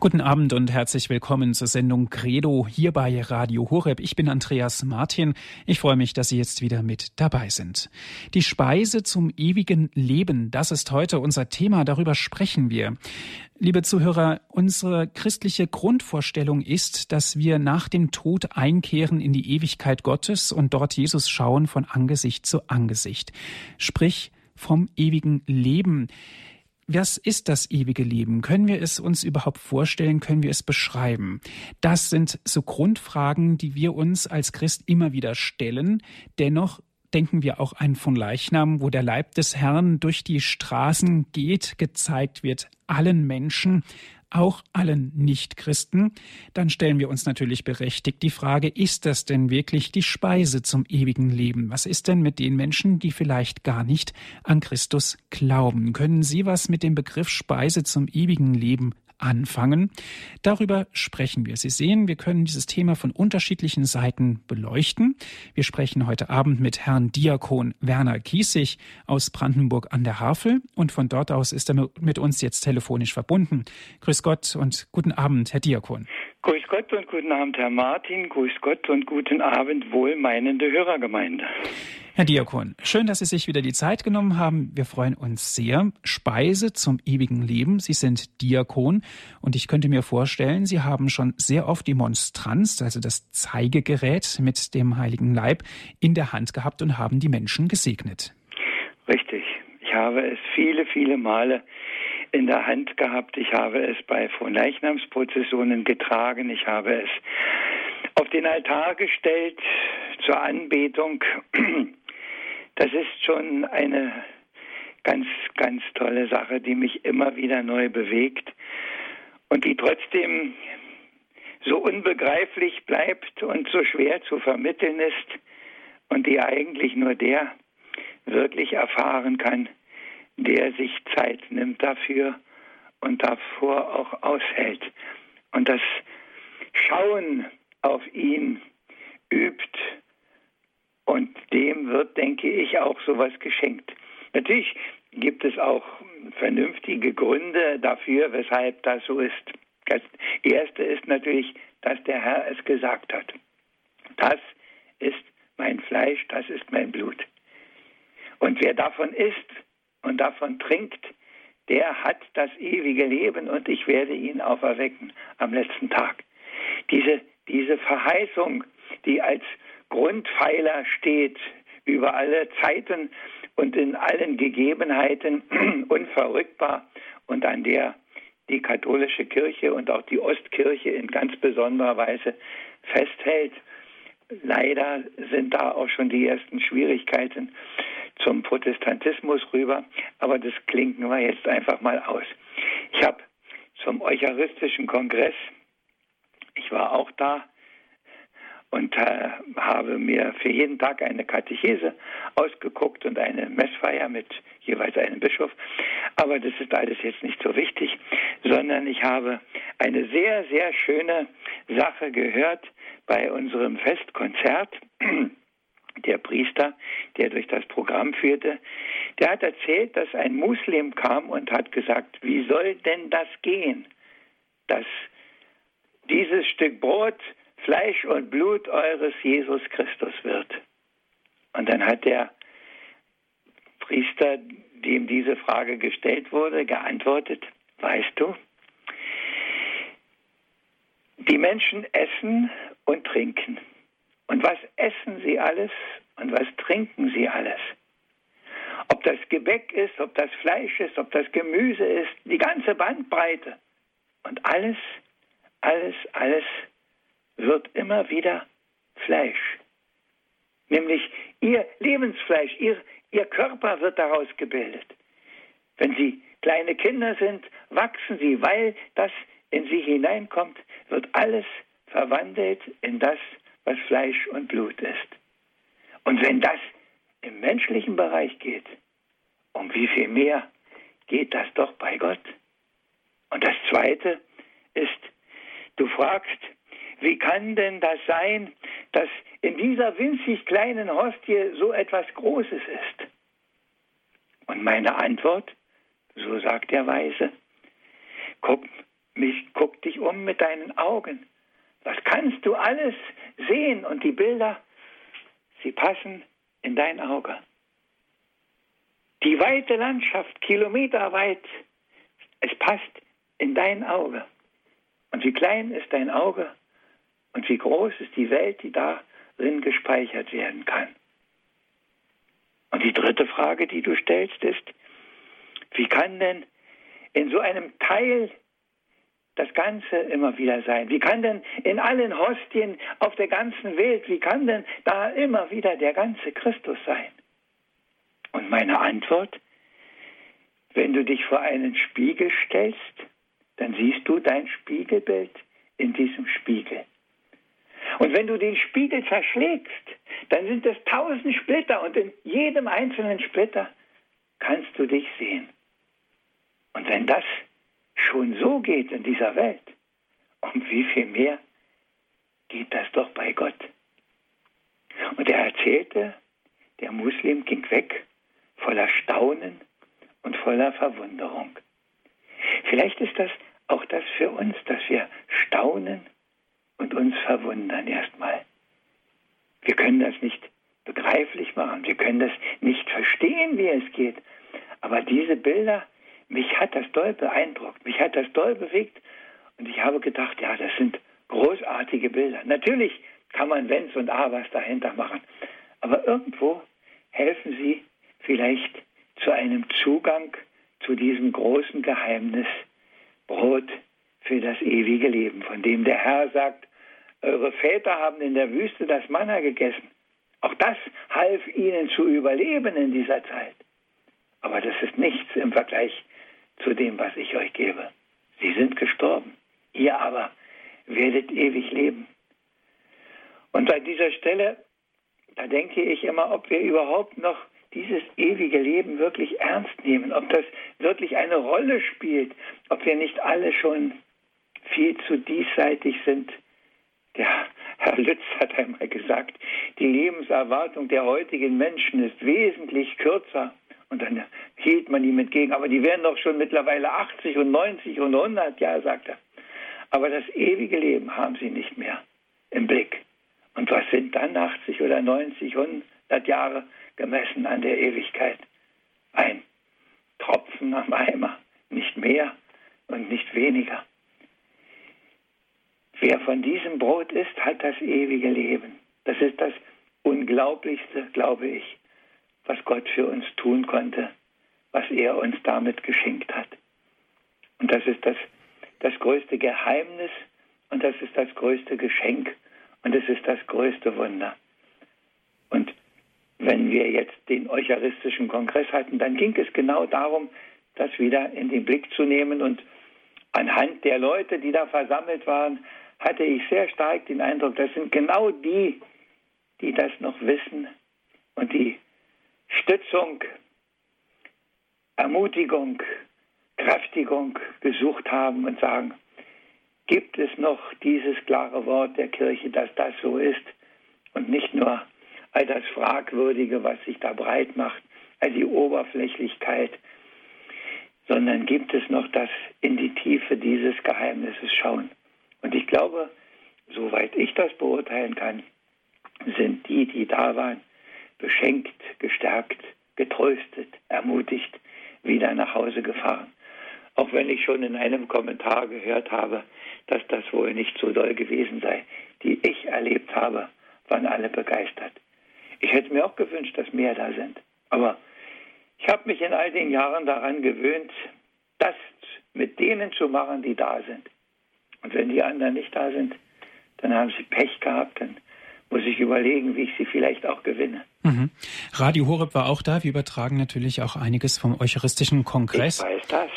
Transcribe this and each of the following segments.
Guten Abend und herzlich willkommen zur Sendung Credo hier bei Radio Horeb. Ich bin Andreas Martin. Ich freue mich, dass Sie jetzt wieder mit dabei sind. Die Speise zum ewigen Leben, das ist heute unser Thema. Darüber sprechen wir. Liebe Zuhörer, unsere christliche Grundvorstellung ist, dass wir nach dem Tod einkehren in die Ewigkeit Gottes und dort Jesus schauen von Angesicht zu Angesicht. Sprich vom ewigen Leben. Was ist das ewige Leben? Können wir es uns überhaupt vorstellen? Können wir es beschreiben? Das sind so Grundfragen, die wir uns als Christ immer wieder stellen. Dennoch denken wir auch an von Leichnam, wo der Leib des Herrn durch die Straßen geht, gezeigt wird allen Menschen auch allen Nichtchristen, dann stellen wir uns natürlich berechtigt die Frage, ist das denn wirklich die Speise zum ewigen Leben? Was ist denn mit den Menschen, die vielleicht gar nicht an Christus glauben? Können Sie was mit dem Begriff Speise zum ewigen Leben anfangen. Darüber sprechen wir. Sie sehen, wir können dieses Thema von unterschiedlichen Seiten beleuchten. Wir sprechen heute Abend mit Herrn Diakon Werner Kiesig aus Brandenburg an der Havel und von dort aus ist er mit uns jetzt telefonisch verbunden. Grüß Gott und guten Abend, Herr Diakon. Grüß Gott und guten Abend, Herr Martin. Grüß Gott und guten Abend, wohlmeinende Hörergemeinde. Herr Diakon, schön, dass Sie sich wieder die Zeit genommen haben. Wir freuen uns sehr. Speise zum ewigen Leben. Sie sind Diakon und ich könnte mir vorstellen, Sie haben schon sehr oft die Monstranz, also das Zeigegerät mit dem Heiligen Leib, in der Hand gehabt und haben die Menschen gesegnet. Richtig. Ich habe es viele, viele Male in der Hand gehabt. Ich habe es bei Fronleichnamsprozessionen getragen. Ich habe es auf den Altar gestellt zur Anbetung. Das ist schon eine ganz, ganz tolle Sache, die mich immer wieder neu bewegt und die trotzdem so unbegreiflich bleibt und so schwer zu vermitteln ist und die eigentlich nur der wirklich erfahren kann, der sich Zeit nimmt dafür und davor auch aushält. Und das Schauen auf ihn übt und dem wird, denke ich, auch sowas geschenkt. Natürlich gibt es auch vernünftige Gründe dafür, weshalb das so ist. Das erste ist natürlich, dass der Herr es gesagt hat. Das ist mein Fleisch, das ist mein Blut. Und wer davon isst und davon trinkt, der hat das ewige Leben und ich werde ihn auferwecken am letzten Tag. Diese, diese Verheißung, die als Grundpfeiler steht über alle Zeiten und in allen Gegebenheiten unverrückbar und an der die katholische Kirche und auch die Ostkirche in ganz besonderer Weise festhält. Leider sind da auch schon die ersten Schwierigkeiten zum Protestantismus rüber, aber das klinken wir jetzt einfach mal aus. Ich habe zum Eucharistischen Kongress, ich war auch da, und äh, habe mir für jeden Tag eine Katechese ausgeguckt und eine Messfeier mit jeweils einem Bischof. Aber das ist alles jetzt nicht so wichtig, sondern ich habe eine sehr, sehr schöne Sache gehört bei unserem Festkonzert. Der Priester, der durch das Programm führte, der hat erzählt, dass ein Muslim kam und hat gesagt, wie soll denn das gehen, dass dieses Stück Brot Fleisch und Blut eures Jesus Christus wird. Und dann hat der Priester, dem diese Frage gestellt wurde, geantwortet, weißt du, die Menschen essen und trinken. Und was essen sie alles und was trinken sie alles? Ob das Gebäck ist, ob das Fleisch ist, ob das Gemüse ist, die ganze Bandbreite. Und alles, alles, alles wird immer wieder Fleisch. Nämlich ihr Lebensfleisch, ihr, ihr Körper wird daraus gebildet. Wenn sie kleine Kinder sind, wachsen sie, weil das in sie hineinkommt, wird alles verwandelt in das, was Fleisch und Blut ist. Und wenn das im menschlichen Bereich geht, um wie viel mehr geht das doch bei Gott? Und das Zweite ist, du fragst, wie kann denn das sein, dass in dieser winzig kleinen Hostie so etwas Großes ist? Und meine Antwort, so sagt der Weise, guck, mich, guck dich zusammen mit deinen Augen. Was kannst du alles sehen? Und die Bilder, sie passen in dein Auge. Die weite Landschaft, kilometerweit, es passt in dein Auge. Und wie klein ist dein Auge und wie groß ist die Welt, die darin gespeichert werden kann. Und die dritte Frage, die du stellst, ist, wie kann denn in so einem Teil das Ganze immer wieder sein? Wie kann denn in allen Hostien auf der ganzen Welt, wie kann denn da immer wieder der ganze Christus sein? Und meine Antwort, wenn du dich vor einen Spiegel stellst, dann siehst du dein Spiegelbild in diesem Spiegel. Und wenn du den Spiegel zerschlägst, dann sind es tausend Splitter und in jedem einzelnen Splitter kannst du dich sehen. Und wenn das schon so geht in dieser Welt, um wie viel mehr geht das doch bei Gott? Und er erzählte, der Muslim ging weg voller Staunen und voller Verwunderung. Vielleicht ist das auch das für uns, dass wir staunen und uns verwundern erstmal. Wir können das nicht begreiflich machen, wir können das nicht verstehen, wie es geht. Aber diese Bilder, mich hat das doll beeindruckt, mich hat das doll bewegt und ich habe gedacht, ja, das sind großartige Bilder. Natürlich kann man Wenns und Abers dahinter machen, aber irgendwo helfen sie vielleicht zu einem Zugang zu diesem großen Geheimnis Brot für das ewige Leben, von dem der Herr sagt, eure Väter haben in der Wüste das Manna gegessen. Auch das half ihnen zu überleben in dieser Zeit. Aber das ist nichts im Vergleich zu dem, was ich euch gebe. Sie sind gestorben. Ihr aber werdet ewig leben. Und an dieser Stelle, da denke ich immer, ob wir überhaupt noch dieses ewige Leben wirklich ernst nehmen, ob das wirklich eine Rolle spielt, ob wir nicht alle schon viel zu diesseitig sind. Der Herr Lütz hat einmal gesagt, die Lebenserwartung der heutigen Menschen ist wesentlich kürzer. Und dann hielt man ihm entgegen, aber die werden doch schon mittlerweile 80 und 90 und 100 Jahre, sagt er. Aber das ewige Leben haben sie nicht mehr im Blick. Und was sind dann 80 oder 90, 100 Jahre? gemessen an der Ewigkeit. Ein Tropfen am Eimer, nicht mehr und nicht weniger. Wer von diesem Brot isst, hat das ewige Leben. Das ist das Unglaublichste, glaube ich, was Gott für uns tun konnte, was er uns damit geschenkt hat. Und das ist das, das größte Geheimnis und das ist das größte Geschenk und es ist das größte Wunder. Und wenn wir jetzt den Eucharistischen Kongress hatten, dann ging es genau darum, das wieder in den Blick zu nehmen. Und anhand der Leute, die da versammelt waren, hatte ich sehr stark den Eindruck, das sind genau die, die das noch wissen und die Stützung, Ermutigung, Kräftigung gesucht haben und sagen, gibt es noch dieses klare Wort der Kirche, dass das so ist und nicht nur all das Fragwürdige, was sich da breit macht, all die Oberflächlichkeit, sondern gibt es noch das in die Tiefe dieses Geheimnisses schauen. Und ich glaube, soweit ich das beurteilen kann, sind die, die da waren, beschenkt, gestärkt, getröstet, ermutigt, wieder nach Hause gefahren. Auch wenn ich schon in einem Kommentar gehört habe, dass das wohl nicht so doll gewesen sei. Die ich erlebt habe, waren alle begeistert. Ich hätte mir auch gewünscht, dass mehr da sind. Aber ich habe mich in all den Jahren daran gewöhnt, das mit denen zu machen, die da sind. Wenn die anderen nicht da sind, dann haben sie Pech gehabt, dann muss ich überlegen, wie ich sie vielleicht auch gewinne. Mhm. Radio Horeb war auch da. Wir übertragen natürlich auch einiges vom Eucharistischen Kongress. Ich weiß das.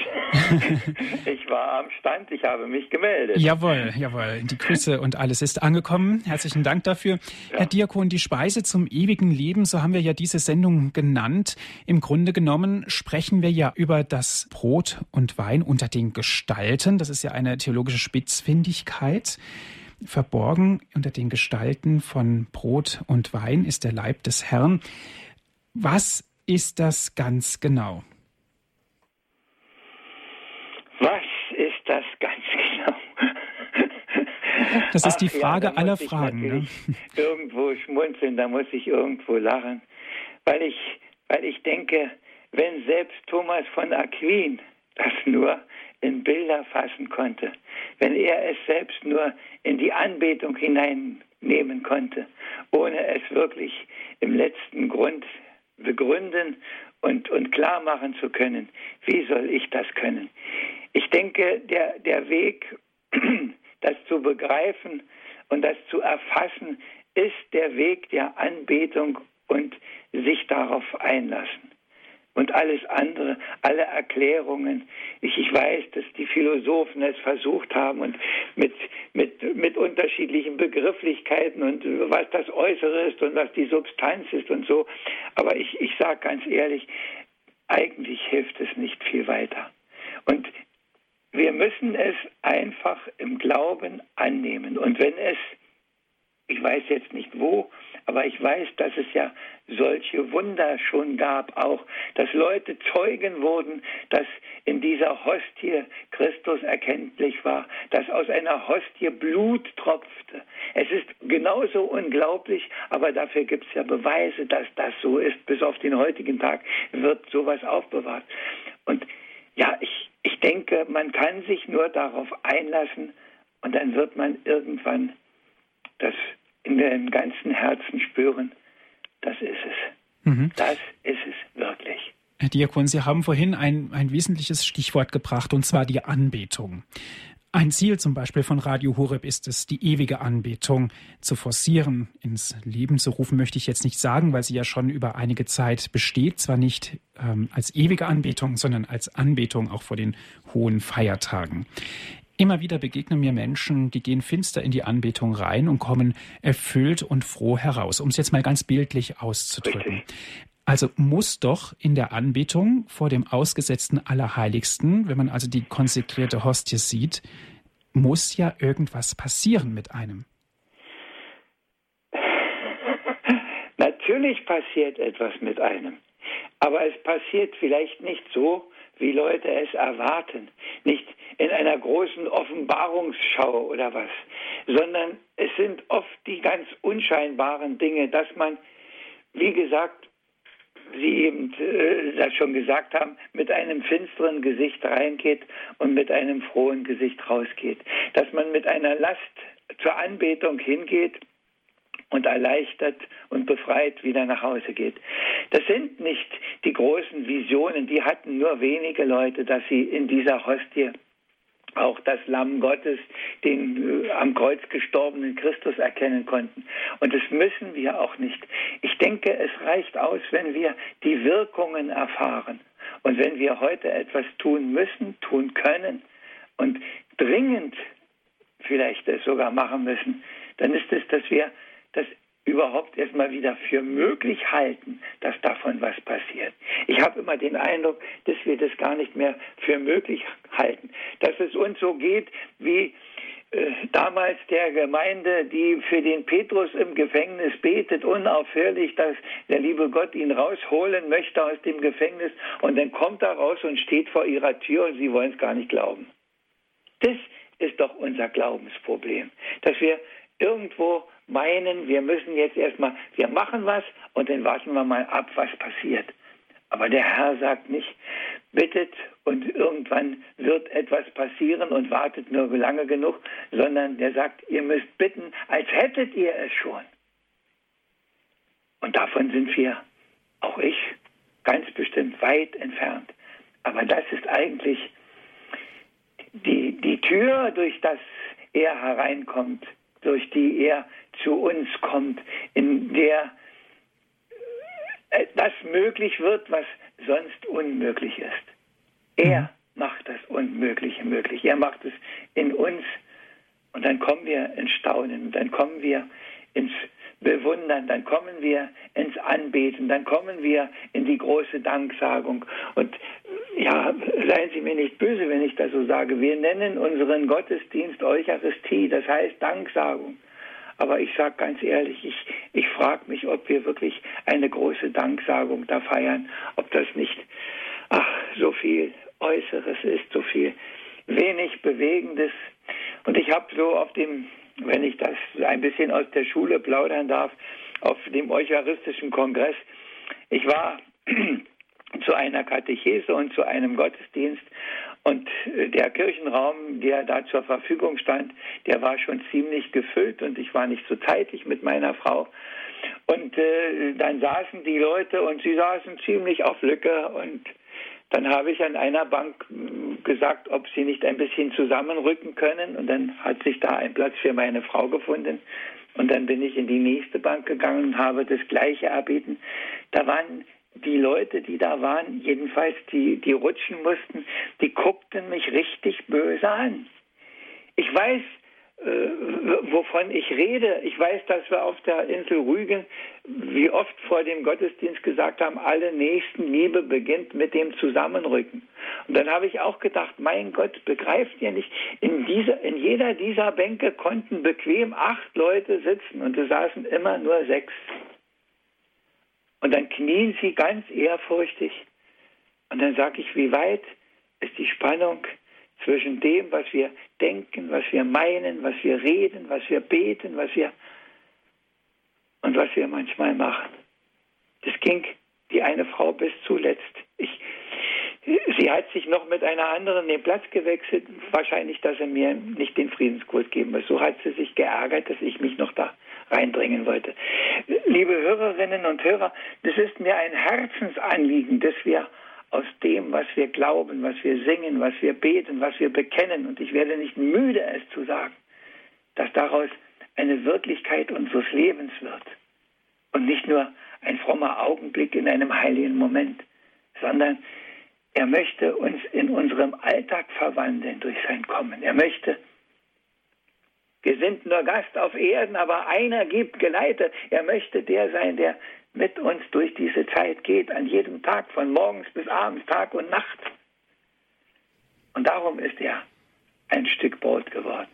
Ich war am Stand, ich habe mich gemeldet. Jawohl, jawohl. Die Grüße und alles ist angekommen. Herzlichen Dank dafür. Ja. Herr Diakon, die Speise zum ewigen Leben, so haben wir ja diese Sendung genannt. Im Grunde genommen sprechen wir ja über das Brot und Wein unter den Gestalten. Das ist ja eine theologische Spitzfindigkeit. Verborgen unter den Gestalten von Brot und Wein ist der Leib des Herrn. Was ist das ganz genau? Was ist das ganz genau? Das ist die Frage ja, aller Fragen. Ne? Irgendwo schmunzeln, da muss ich irgendwo lachen, weil ich, weil ich denke, wenn selbst Thomas von Aquin das nur in Bilder fassen konnte, wenn er es selbst nur in die Anbetung hineinnehmen konnte, ohne es wirklich im letzten Grund begründen und, und klar machen zu können, wie soll ich das können? Ich denke, der, der Weg, das zu begreifen und das zu erfassen, ist der Weg der Anbetung und sich darauf einlassen und alles andere, alle Erklärungen. Ich, ich weiß, dass die Philosophen es versucht haben und mit, mit, mit unterschiedlichen Begrifflichkeiten und was das Äußere ist und was die Substanz ist und so. Aber ich, ich sage ganz ehrlich, eigentlich hilft es nicht viel weiter. Und wir müssen es einfach im Glauben annehmen. Und wenn es, ich weiß jetzt nicht wo, aber ich weiß, dass es ja solche Wunder schon gab, auch, dass Leute Zeugen wurden, dass in dieser Hostie Christus erkenntlich war, dass aus einer Hostie Blut tropfte. Es ist genauso unglaublich, aber dafür gibt es ja Beweise, dass das so ist. Bis auf den heutigen Tag wird sowas aufbewahrt. Und ja, ich, ich denke, man kann sich nur darauf einlassen und dann wird man irgendwann das in dem ganzen Herzen spüren, das ist es. Mhm. Das ist es wirklich. Herr Diakon, Sie haben vorhin ein, ein wesentliches Stichwort gebracht, und zwar die Anbetung. Ein Ziel zum Beispiel von Radio Horeb ist es, die ewige Anbetung zu forcieren, ins Leben zu rufen, möchte ich jetzt nicht sagen, weil sie ja schon über einige Zeit besteht, zwar nicht ähm, als ewige Anbetung, sondern als Anbetung auch vor den hohen Feiertagen. Immer wieder begegnen mir Menschen, die gehen finster in die Anbetung rein und kommen erfüllt und froh heraus, um es jetzt mal ganz bildlich auszudrücken. Richtig. Also muss doch in der Anbetung vor dem ausgesetzten Allerheiligsten, wenn man also die konsekrierte Hostie sieht, muss ja irgendwas passieren mit einem. Natürlich passiert etwas mit einem, aber es passiert vielleicht nicht so, wie Leute es erwarten. Nicht in einer großen Offenbarungsschau oder was, sondern es sind oft die ganz unscheinbaren Dinge, dass man, wie gesagt, Sie eben äh, das schon gesagt haben, mit einem finsteren Gesicht reingeht und mit einem frohen Gesicht rausgeht. Dass man mit einer Last zur Anbetung hingeht und erleichtert und befreit wieder nach Hause geht. Das sind nicht die großen Visionen, die hatten nur wenige Leute, dass sie in dieser Hostie auch das Lamm Gottes, den äh, am Kreuz gestorbenen Christus erkennen konnten. Und das müssen wir auch nicht. Ich denke, es reicht aus, wenn wir die Wirkungen erfahren. Und wenn wir heute etwas tun müssen, tun können und dringend vielleicht es sogar machen müssen, dann ist es, dass wir das überhaupt erstmal wieder für möglich halten, dass davon was passiert. Ich habe immer den Eindruck, dass wir das gar nicht mehr für möglich halten, dass es uns so geht wie äh, damals der Gemeinde, die für den Petrus im Gefängnis betet, unaufhörlich, dass der liebe Gott ihn rausholen möchte aus dem Gefängnis und dann kommt er raus und steht vor ihrer Tür und sie wollen es gar nicht glauben. Das ist doch unser Glaubensproblem, dass wir irgendwo meinen, wir müssen jetzt erstmal, wir machen was und dann warten wir mal ab, was passiert. Aber der Herr sagt nicht, bittet und irgendwann wird etwas passieren und wartet nur lange genug, sondern der sagt, ihr müsst bitten, als hättet ihr es schon. Und davon sind wir, auch ich, ganz bestimmt weit entfernt. Aber das ist eigentlich die, die Tür, durch das er hereinkommt, durch die er zu uns kommt, in der äh, das möglich wird, was sonst unmöglich ist. Er mhm. macht das Unmögliche möglich. Er macht es in uns. Und dann kommen wir ins Staunen, dann kommen wir ins bewundern, dann kommen wir ins Anbeten, dann kommen wir in die große Danksagung. Und ja, seien Sie mir nicht böse, wenn ich das so sage. Wir nennen unseren Gottesdienst Eucharistie, das heißt Danksagung. Aber ich sage ganz ehrlich, ich, ich frage mich, ob wir wirklich eine große Danksagung da feiern, ob das nicht, ach, so viel Äußeres ist, so viel wenig Bewegendes. Und ich habe so auf dem wenn ich das ein bisschen aus der Schule plaudern darf, auf dem Eucharistischen Kongress. Ich war zu einer Katechese und zu einem Gottesdienst und äh, der Kirchenraum, der da zur Verfügung stand, der war schon ziemlich gefüllt und ich war nicht so zeitig mit meiner Frau. Und äh, dann saßen die Leute und sie saßen ziemlich auf Lücke und dann habe ich an einer Bank hm, gesagt, ob sie nicht ein bisschen zusammenrücken können und dann hat sich da ein Platz für meine Frau gefunden. Und dann bin ich in die nächste Bank gegangen und habe das Gleiche erbeten. Da waren die Leute, die da waren, jedenfalls die, die rutschen mussten, die guckten mich richtig böse an. Ich weiß, äh, wovon ich rede. Ich weiß, dass wir auf der Insel Rügen wie oft vor dem Gottesdienst gesagt haben, alle Nächstenliebe beginnt mit dem Zusammenrücken. Und dann habe ich auch gedacht, mein Gott, begreift ihr nicht, in, dieser, in jeder dieser Bänke konnten bequem acht Leute sitzen und es saßen immer nur sechs. Und dann knien sie ganz ehrfurchtig. Und dann sage ich, wie weit ist die Spannung zwischen dem, was wir denken, was wir meinen, was wir reden, was wir beten, was wir und was wir manchmal machen. Das ging die eine Frau bis zuletzt. Ich, sie hat sich noch mit einer anderen den Platz gewechselt, wahrscheinlich, dass er mir nicht den Friedensgruß geben will. So hat sie sich geärgert, dass ich mich noch da reinbringen wollte. Liebe Hörerinnen und Hörer, das ist mir ein Herzensanliegen, dass wir aus dem, was wir glauben, was wir singen, was wir beten, was wir bekennen, und ich werde nicht müde, es zu sagen, dass daraus eine Wirklichkeit unseres Lebens wird und nicht nur ein frommer Augenblick in einem heiligen Moment, sondern er möchte uns in unserem Alltag verwandeln durch sein Kommen. Er möchte wir sind nur Gast auf Erden, aber einer gibt Geleiter. Er möchte der sein, der mit uns durch diese Zeit geht, an jedem Tag, von morgens bis abends, Tag und Nacht. Und darum ist er ein Stück Brot geworden.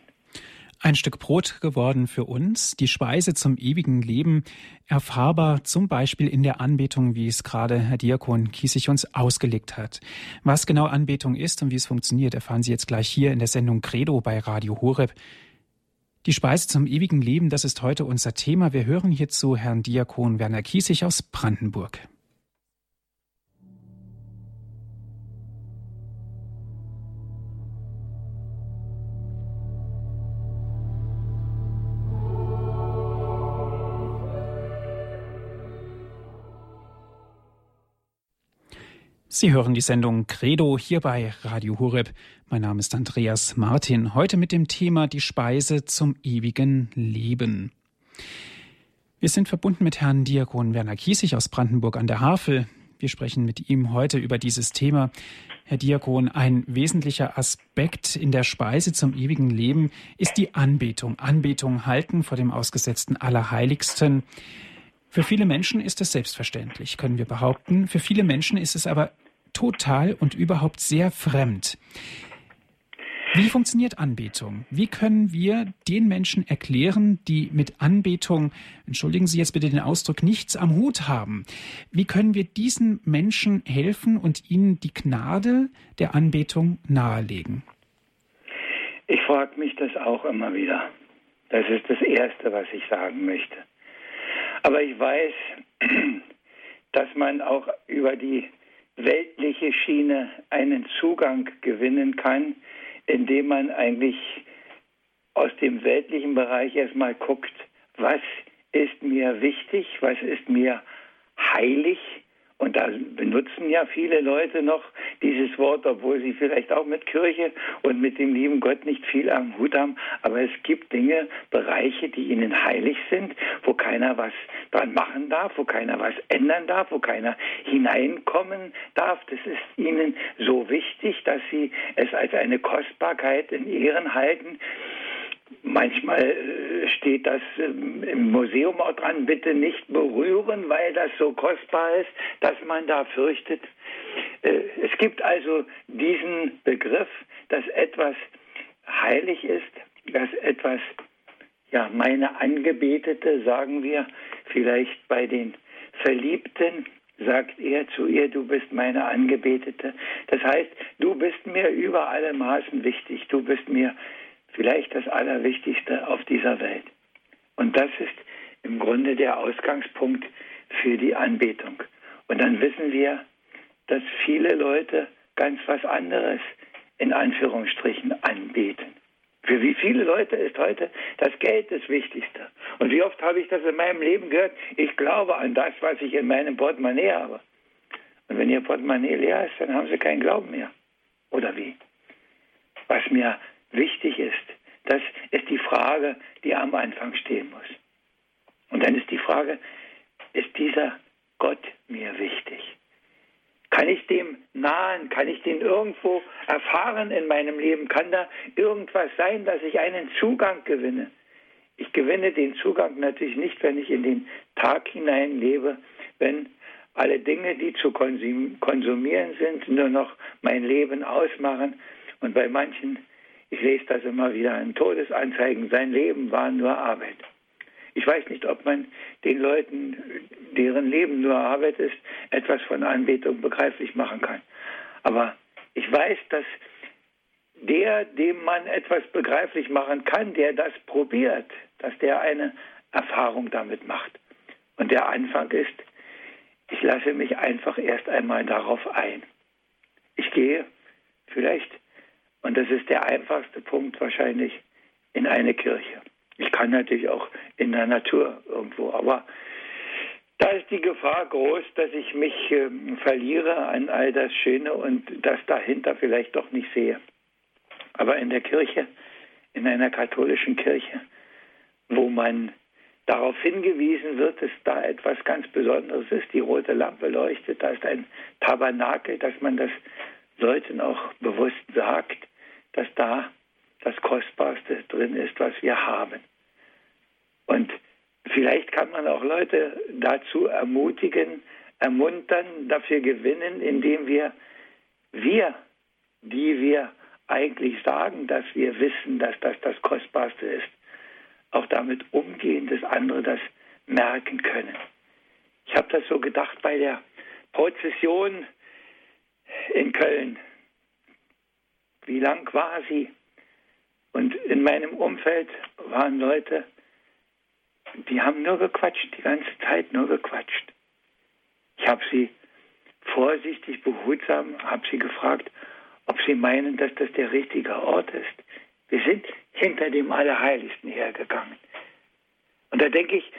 Ein Stück Brot geworden für uns, die Speise zum ewigen Leben, erfahrbar zum Beispiel in der Anbetung, wie es gerade Herr Diakon Kiesig uns ausgelegt hat. Was genau Anbetung ist und wie es funktioniert, erfahren Sie jetzt gleich hier in der Sendung Credo bei Radio Horeb. Die Speise zum ewigen Leben, das ist heute unser Thema. Wir hören hierzu Herrn Diakon Werner Kiesig aus Brandenburg. Sie hören die Sendung Credo hier bei Radio Horeb. Mein Name ist Andreas Martin. Heute mit dem Thema Die Speise zum ewigen Leben. Wir sind verbunden mit Herrn Diakon Werner Kiesig aus Brandenburg an der Havel. Wir sprechen mit ihm heute über dieses Thema. Herr Diakon, ein wesentlicher Aspekt in der Speise zum ewigen Leben ist die Anbetung. Anbetung halten vor dem ausgesetzten Allerheiligsten. Für viele Menschen ist es selbstverständlich, können wir behaupten. Für viele Menschen ist es aber total und überhaupt sehr fremd. Wie funktioniert Anbetung? Wie können wir den Menschen erklären, die mit Anbetung, entschuldigen Sie jetzt bitte den Ausdruck, nichts am Hut haben? Wie können wir diesen Menschen helfen und ihnen die Gnade der Anbetung nahelegen? Ich frage mich das auch immer wieder. Das ist das Erste, was ich sagen möchte. Aber ich weiß, dass man auch über die weltliche Schiene einen Zugang gewinnen kann, indem man eigentlich aus dem weltlichen Bereich erstmal guckt, was ist mir wichtig, was ist mir heilig und da benutzen ja viele Leute noch dieses Wort, obwohl sie vielleicht auch mit Kirche und mit dem lieben Gott nicht viel am Hut haben. Aber es gibt Dinge, Bereiche, die ihnen heilig sind, wo keiner was dran machen darf, wo keiner was ändern darf, wo keiner hineinkommen darf. Das ist ihnen so wichtig, dass sie es als eine Kostbarkeit in Ehren halten. Manchmal äh, steht das ähm, im Museum auch dran, bitte nicht berühren, weil das so kostbar ist, dass man da fürchtet. Äh, es gibt also diesen Begriff, dass etwas heilig ist, dass etwas, ja, meine Angebetete, sagen wir, vielleicht bei den Verliebten, sagt er zu ihr, du bist meine Angebetete. Das heißt, du bist mir über alle Maßen wichtig, du bist mir vielleicht das Allerwichtigste auf dieser Welt. Und das ist im Grunde der Ausgangspunkt für die Anbetung. Und dann wissen wir, dass viele Leute ganz was anderes in Anführungsstrichen anbeten. Für wie viele Leute ist heute das Geld das Wichtigste? Und wie oft habe ich das in meinem Leben gehört? Ich glaube an das, was ich in meinem Portemonnaie habe. Und wenn Ihr Portemonnaie leer ist, dann haben Sie keinen Glauben mehr. Oder wie? Was mir wichtig ist, das ist die Frage, die am Anfang stehen muss. Und dann ist die Frage, ist dieser Gott mir wichtig? Kann ich dem nahen? Kann ich den irgendwo erfahren in meinem Leben? Kann da irgendwas sein, dass ich einen Zugang gewinne? Ich gewinne den Zugang natürlich nicht, wenn ich in den Tag hinein lebe, wenn alle Dinge, die zu konsumieren sind, nur noch mein Leben ausmachen. Und bei manchen, ich lese das immer wieder in Todesanzeigen, sein Leben war nur Arbeit. Ich weiß nicht, ob man den Leuten, deren Leben nur Arbeit ist, etwas von Anbetung begreiflich machen kann. Aber ich weiß, dass der, dem man etwas begreiflich machen kann, der das probiert, dass der eine Erfahrung damit macht. Und der Anfang ist, ich lasse mich einfach erst einmal darauf ein. Ich gehe vielleicht, und das ist der einfachste Punkt wahrscheinlich, in eine Kirche. Ich kann natürlich auch in der Natur irgendwo, aber da ist die Gefahr groß, dass ich mich äh, verliere an all das Schöne und das dahinter vielleicht doch nicht sehe. Aber in der Kirche, in einer katholischen Kirche, wo man darauf hingewiesen wird, dass da etwas ganz Besonderes ist, die rote Lampe leuchtet, da ist ein Tabernakel, dass man das Leuten auch bewusst sagt, dass da das Kostbarste drin ist, was wir haben. Und vielleicht kann man auch Leute dazu ermutigen, ermuntern, dafür gewinnen, indem wir, wir, die wir eigentlich sagen, dass wir wissen, dass das das Kostbarste ist, auch damit umgehen, dass andere das merken können. Ich habe das so gedacht bei der Prozession in Köln. Wie lang war sie? Und in meinem Umfeld waren Leute, die haben nur gequatscht, die ganze Zeit nur gequatscht. Ich habe sie vorsichtig, behutsam, habe sie gefragt, ob sie meinen, dass das der richtige Ort ist. Wir sind hinter dem Allerheiligsten hergegangen. Und da denke ich,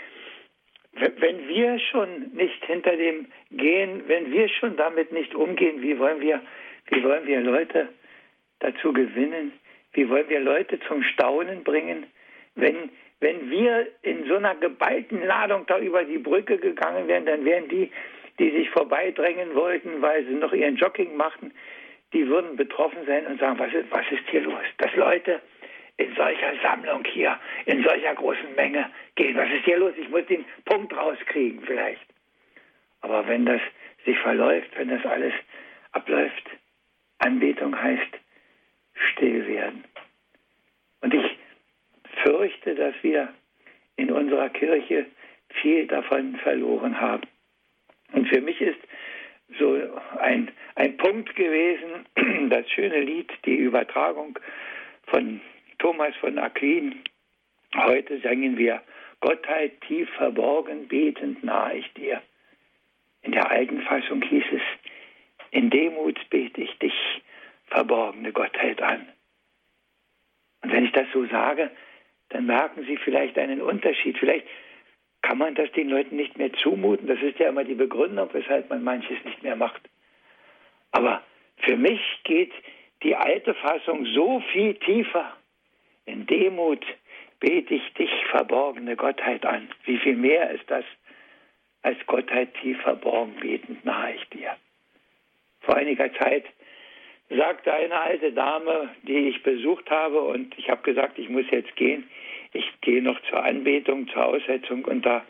wenn wir schon nicht hinter dem gehen, wenn wir schon damit nicht umgehen, wie wollen wir, wie wollen wir Leute dazu gewinnen, wie wollen wir Leute zum Staunen bringen, wenn, wenn wir in so einer geballten Ladung da über die Brücke gegangen wären, dann wären die, die sich vorbeidrängen wollten, weil sie noch ihren Jogging machten, die würden betroffen sein und sagen, was ist, was ist hier los? Dass Leute in solcher Sammlung hier, in solcher großen Menge gehen. Was ist hier los? Ich muss den Punkt rauskriegen vielleicht. Aber wenn das sich verläuft, wenn das alles abläuft, Anbetung heißt, still werden. Und ich fürchte, dass wir in unserer Kirche viel davon verloren haben. Und für mich ist so ein, ein Punkt gewesen, das schöne Lied, die Übertragung von Thomas von Aquin. Heute singen wir Gottheit tief verborgen, betend nahe ich dir. In der alten Fassung hieß es, in Demut bete ich dich, verborgene Gottheit an. Und wenn ich das so sage, dann merken Sie vielleicht einen Unterschied. Vielleicht kann man das den Leuten nicht mehr zumuten. Das ist ja immer die Begründung, weshalb man manches nicht mehr macht. Aber für mich geht die alte Fassung so viel tiefer. In Demut bete ich dich, verborgene Gottheit, an. Wie viel mehr ist das, als Gottheit tief verborgen betend nahe ich dir. Vor einiger Zeit sagte eine alte Dame, die ich besucht habe, und ich habe gesagt, ich muss jetzt gehen. Ich gehe noch zur Anbetung, zur Aussetzung, und da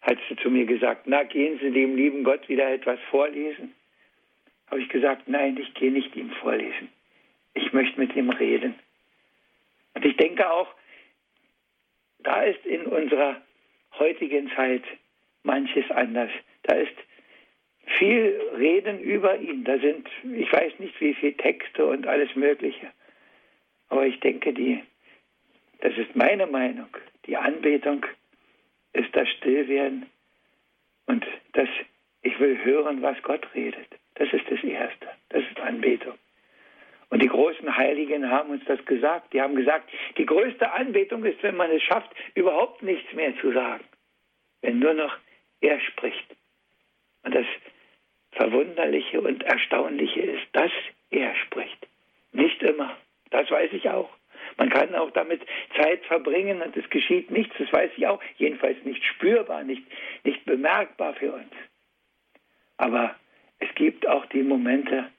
hat sie zu mir gesagt, na, gehen Sie dem lieben Gott wieder etwas vorlesen? Habe ich gesagt, nein, ich gehe nicht ihm vorlesen. Ich möchte mit ihm reden. Und ich denke auch, da ist in unserer heutigen Zeit manches anders. Da ist viel Reden über ihn. Da sind, ich weiß nicht, wie viele Texte und alles Mögliche. Aber ich denke, die, das ist meine Meinung, die Anbetung ist das Stillwerden und das, ich will hören, was Gott redet. Das ist das Erste. Das ist Anbetung. Und die großen Heiligen haben uns das gesagt. Die haben gesagt, die größte Anbetung ist, wenn man es schafft, überhaupt nichts mehr zu sagen. Wenn nur noch er spricht. Und das Verwunderliche und Erstaunliche ist, dass er spricht. Nicht immer. Das weiß ich auch. Man kann auch damit Zeit verbringen und es geschieht nichts, das weiß ich auch. Jedenfalls nicht spürbar, nicht, nicht bemerkbar für uns. Aber es gibt auch die Momente,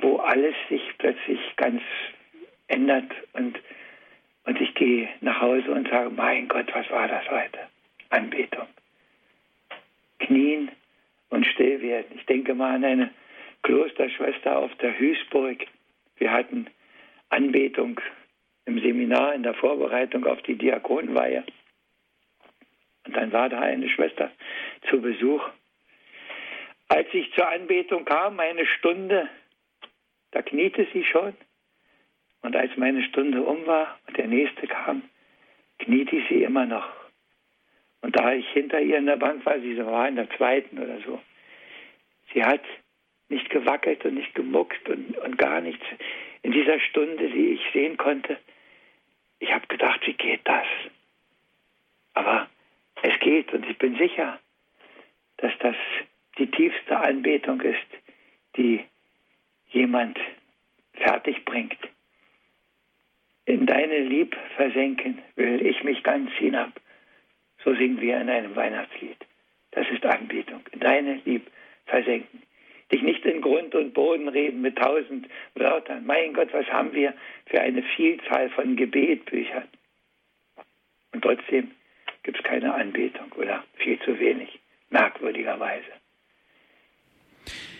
wo alles sich plötzlich ganz ändert und, und ich gehe nach Hause und sage, mein Gott, was war das heute? Anbetung. Knien und still werden. Ich denke mal an eine Klosterschwester auf der Hüßburg. Wir hatten Anbetung im Seminar in der Vorbereitung auf die Diakonweihe. Und dann war da eine Schwester zu Besuch. Als ich zur Anbetung kam, eine Stunde, da kniete sie schon. Und als meine Stunde um war und der nächste kam, kniete sie immer noch. Und da ich hinter ihr in der Bank war, sie war in der zweiten oder so, sie hat nicht gewackelt und nicht gemuckt und, und gar nichts. In dieser Stunde, die ich sehen konnte, ich habe gedacht, wie geht das? Aber es geht und ich bin sicher, dass das die tiefste Anbetung ist, die jemand fertig bringt. In deine Lieb versenken will ich mich ganz hinab. So singen wir in einem Weihnachtslied. Das ist Anbetung. In deine Lieb versenken. Dich nicht in Grund und Boden reden mit tausend Wörtern. Mein Gott, was haben wir für eine Vielzahl von Gebetbüchern. Und trotzdem gibt es keine Anbetung oder viel zu wenig, merkwürdigerweise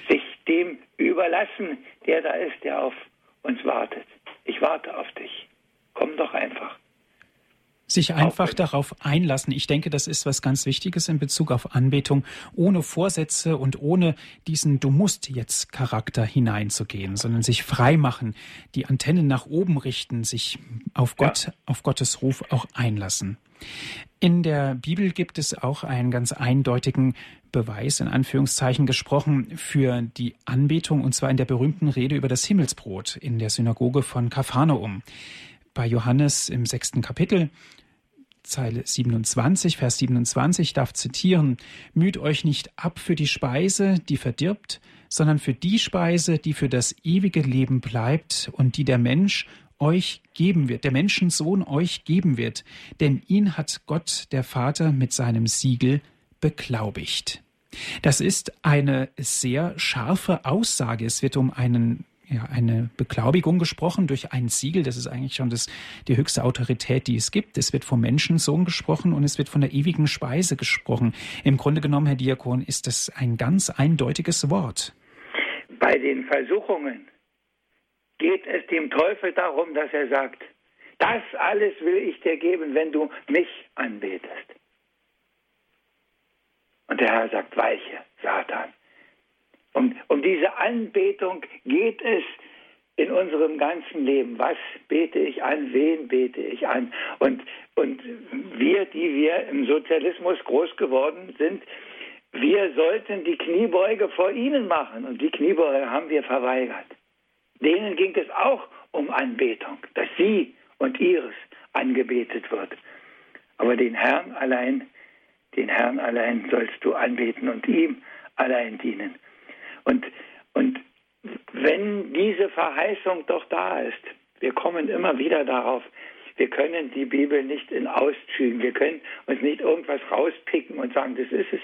sich dem überlassen, der da ist, der auf uns wartet. Ich warte auf dich. Komm doch einfach. Sich einfach darauf einlassen. Ich denke, das ist was ganz Wichtiges in Bezug auf Anbetung, ohne Vorsätze und ohne diesen Du musst jetzt Charakter hineinzugehen, sondern sich frei machen, die Antennen nach oben richten, sich auf Gott, ja. auf Gottes Ruf auch einlassen. In der Bibel gibt es auch einen ganz eindeutigen Beweis, in Anführungszeichen gesprochen, für die Anbetung, und zwar in der berühmten Rede über das Himmelsbrot in der Synagoge von Kapharnaum. Bei Johannes im sechsten Kapitel, Zeile 27, Vers 27 darf zitieren, Müht euch nicht ab für die Speise, die verdirbt, sondern für die Speise, die für das ewige Leben bleibt und die der Mensch euch geben wird, der Menschensohn euch geben wird, denn ihn hat Gott der Vater mit seinem Siegel beglaubigt. Das ist eine sehr scharfe Aussage. Es wird um einen ja, eine Beglaubigung gesprochen durch ein Siegel. Das ist eigentlich schon das, die höchste Autorität, die es gibt. Es wird vom Menschensohn gesprochen und es wird von der ewigen Speise gesprochen. Im Grunde genommen, Herr Diakon, ist das ein ganz eindeutiges Wort. Bei den Versuchungen geht es dem Teufel darum, dass er sagt, das alles will ich dir geben, wenn du mich anbetest. Und der Herr sagt, weiche, Satan. Um, um diese Anbetung geht es in unserem ganzen Leben. Was bete ich an? Wen bete ich an? Und, und wir, die wir im Sozialismus groß geworden sind, wir sollten die Kniebeuge vor ihnen machen. Und die Kniebeuge haben wir verweigert. Denen ging es auch um Anbetung, dass sie und ihres angebetet wird. Aber den Herrn allein, den Herrn allein sollst du anbeten und ihm allein dienen. Und, und wenn diese Verheißung doch da ist, wir kommen immer wieder darauf, wir können die Bibel nicht in Auszügen, wir können uns nicht irgendwas rauspicken und sagen, das ist es,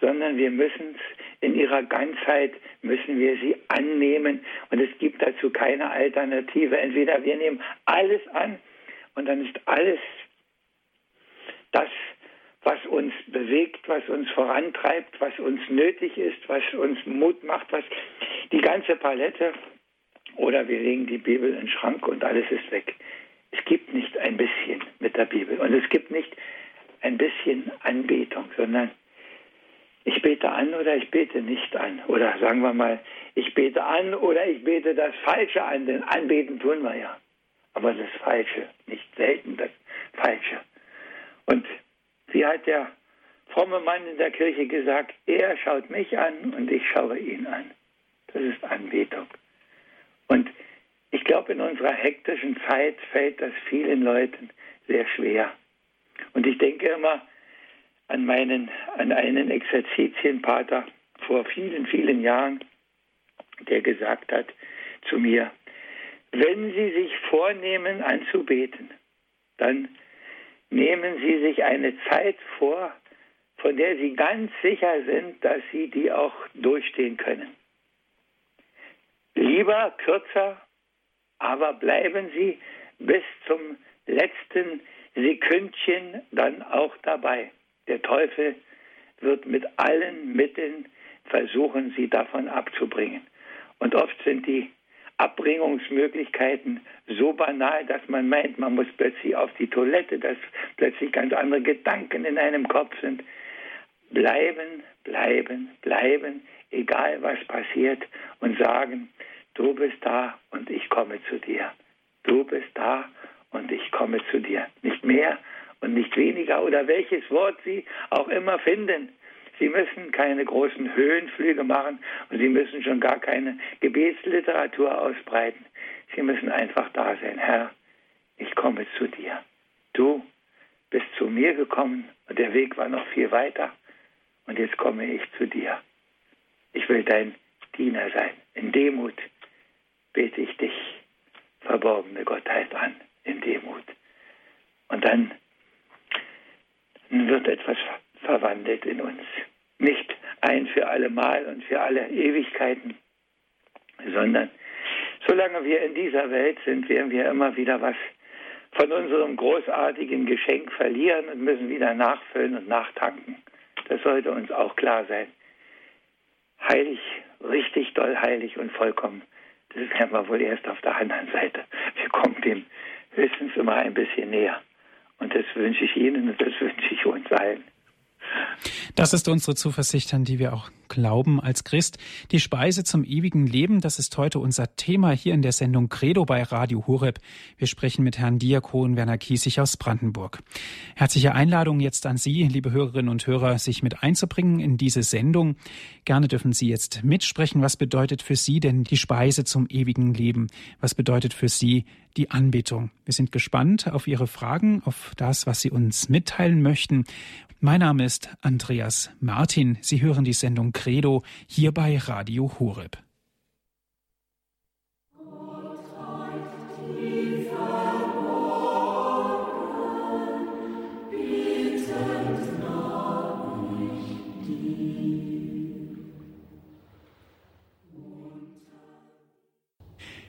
sondern wir müssen es in ihrer Ganzheit, müssen wir sie annehmen und es gibt dazu keine Alternative. Entweder wir nehmen alles an und dann ist alles das, was uns bewegt, was uns vorantreibt, was uns nötig ist, was uns Mut macht, was die ganze Palette, oder wir legen die Bibel in den Schrank und alles ist weg. Es gibt nicht ein bisschen mit der Bibel und es gibt nicht ein bisschen Anbetung, sondern ich bete an oder ich bete nicht an. Oder sagen wir mal, ich bete an oder ich bete das Falsche an, denn anbeten tun wir ja. aber das Falsche, nicht selten das Falsche. Und wie hat der fromme Mann in der Kirche gesagt, er schaut mich an und ich schaue ihn an. Das ist Anbetung. Und ich glaube, in unserer hektischen Zeit fällt das vielen Leuten sehr schwer. Und ich denke immer an meinen, an einen Exerzitienpater vor vielen, vielen Jahren, der gesagt hat zu mir, wenn Sie sich vornehmen anzubeten, dann nehmen Sie sich eine Zeit vor, von der Sie ganz sicher sind, dass Sie die auch durchstehen können. Lieber kürzer, aber bleiben Sie bis zum letzten Sekündchen dann auch dabei. Der Teufel wird mit allen Mitteln versuchen, Sie davon abzubringen. Und oft sind die Abbringungsmöglichkeiten so banal, dass man meint, man muss plötzlich auf die Toilette, dass plötzlich ganz andere Gedanken in einem Kopf sind. Bleiben, bleiben, bleiben, egal was passiert und sagen, du bist da und ich komme zu dir. Du bist da und ich komme zu dir. Nicht mehr und nicht weniger oder welches Wort Sie auch immer finden. Sie müssen keine großen Höhenflüge machen und Sie müssen schon gar keine Gebetsliteratur ausbreiten. Sie müssen einfach da sein. Herr, ich komme zu dir. Du bist zu mir gekommen und der Weg war noch viel weiter. Und jetzt komme ich zu dir. Ich will dein Diener sein. In Demut bete ich dich, verborgene Gottheit, an. In Demut. Und dann wird etwas verwandelt in uns. Nicht ein für alle Mal und für alle Ewigkeiten, sondern solange wir in dieser Welt sind, werden wir immer wieder was von unserem großartigen Geschenk verlieren und müssen wieder nachfüllen und nachtanken. Das sollte uns auch klar sein. Heilig, richtig doll heilig und vollkommen, das werden wir wohl erst auf der anderen Seite. Wir kommen dem höchstens immer ein bisschen näher. Und das wünsche ich Ihnen und das wünsche ich uns allen. Das ist unsere Zuversicht, an die wir auch glauben als Christ. Die Speise zum ewigen Leben, das ist heute unser Thema hier in der Sendung Credo bei Radio Horeb. Wir sprechen mit Herrn Diakon Werner Kiesig aus Brandenburg. Herzliche Einladung jetzt an Sie, liebe Hörerinnen und Hörer, sich mit einzubringen in diese Sendung. Gerne dürfen Sie jetzt mitsprechen. Was bedeutet für Sie denn die Speise zum ewigen Leben? Was bedeutet für Sie die Anbetung? Wir sind gespannt auf Ihre Fragen, auf das, was Sie uns mitteilen möchten. Mein Name ist Andreas Martin. Sie hören die Sendung Credo hier bei Radio Horeb.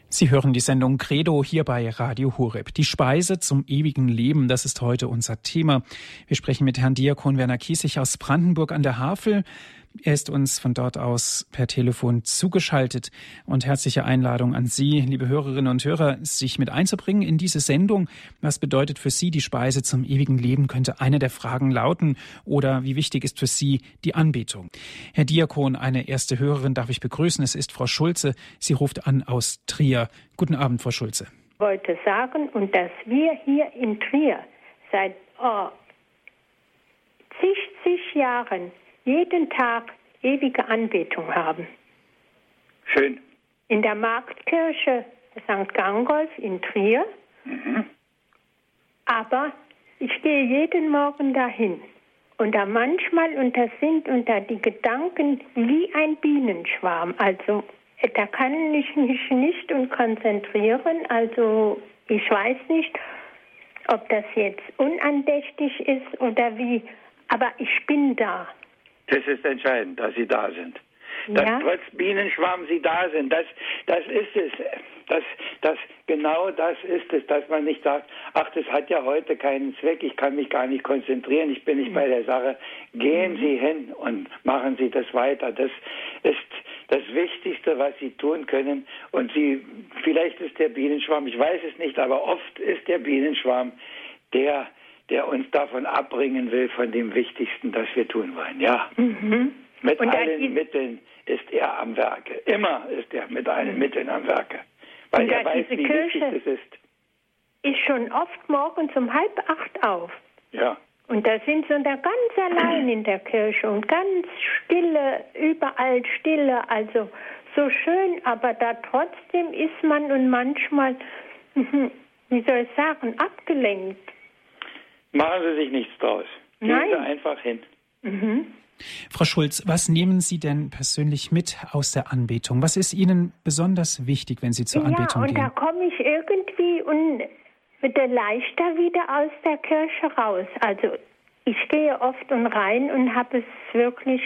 Sie hören die Sendung Credo hier bei Radio Horeb. Die Speise zum ewigen Leben, das ist heute unser Thema. Wir sprechen mit Herrn Diakon Werner Kiesig aus Brandenburg an der Havel. Er ist uns von dort aus per Telefon zugeschaltet und herzliche Einladung an Sie, liebe Hörerinnen und Hörer, sich mit einzubringen in diese Sendung. Was bedeutet für Sie die Speise zum ewigen Leben, könnte eine der Fragen lauten. Oder wie wichtig ist für Sie die Anbetung? Herr Diakon, eine erste Hörerin darf ich begrüßen. Es ist Frau Schulze. Sie ruft an aus Trier. Guten Abend, Frau Schulze. Ich wollte sagen, und dass wir hier in Trier seit oh, zig, zig Jahren jeden Tag ewige Anbetung haben. Schön. In der Marktkirche St. Gangolf in Trier. Mhm. Aber ich gehe jeden Morgen dahin. Und da manchmal, und das sind unter die Gedanken wie ein Bienenschwarm. Also da kann ich mich nicht und konzentrieren. Also ich weiß nicht, ob das jetzt unandächtig ist oder wie. Aber ich bin da. Das ist entscheidend, dass sie da sind. Dass ja. trotz Bienenschwarm sie da sind. Das, das ist es. Das, das, genau das ist es, dass man nicht sagt, ach, das hat ja heute keinen Zweck, ich kann mich gar nicht konzentrieren, ich bin nicht mhm. bei der Sache. Gehen mhm. Sie hin und machen Sie das weiter. Das ist das Wichtigste, was Sie tun können. Und Sie, vielleicht ist der Bienenschwarm, ich weiß es nicht, aber oft ist der Bienenschwarm der, der uns davon abbringen will, von dem Wichtigsten, das wir tun wollen. Ja. Mhm. Mit Und allen Mitteln ist er am Werke. Immer ist er mit allen Mitteln am Werke. Weil er weiß, wie Kirche, wichtig es ist. ist schon oft morgens um halb acht auf. Ja. Und da sind sie da ganz allein in der Kirche und ganz stille, überall stille, also so schön, aber da trotzdem ist man und manchmal, wie soll ich sagen, abgelenkt. Machen Sie sich nichts draus. Gehen Nein. Sie einfach hin. Mhm. Frau Schulz, was nehmen Sie denn persönlich mit aus der Anbetung? Was ist Ihnen besonders wichtig, wenn Sie zur Ja, Anbetung und da gehen? komme ich irgendwie und wieder leichter wieder aus der Kirche raus. Also ich gehe oft und rein und habe es wirklich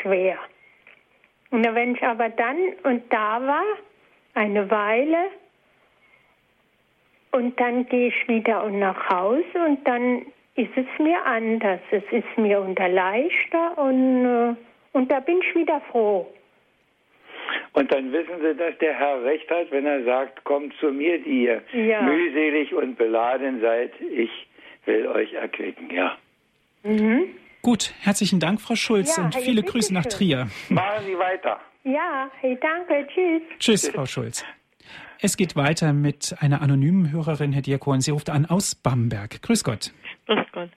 schwer. Und wenn ich aber dann und da war, eine Weile, und dann gehe ich wieder und nach Hause und dann ist es mir anders. Es ist mir unter leichter und, äh, und da bin ich wieder froh. Und dann wissen Sie, dass der Herr recht hat, wenn er sagt, kommt zu mir, die ihr Ja. mühselig und beladen seid, ich will euch erquicken, ja. Mhm. Gut, herzlichen Dank, Frau Schulz, Ja, und hey, viele Grüße nach. Trier. Machen Sie weiter. Ja, hey, danke, tschüss. Tschüss, Frau Schulz. Es geht weiter mit einer anonymen Hörerin, Herr Diakon. Sie ruft an aus Bamberg. Grüß Gott. Grüß Gott.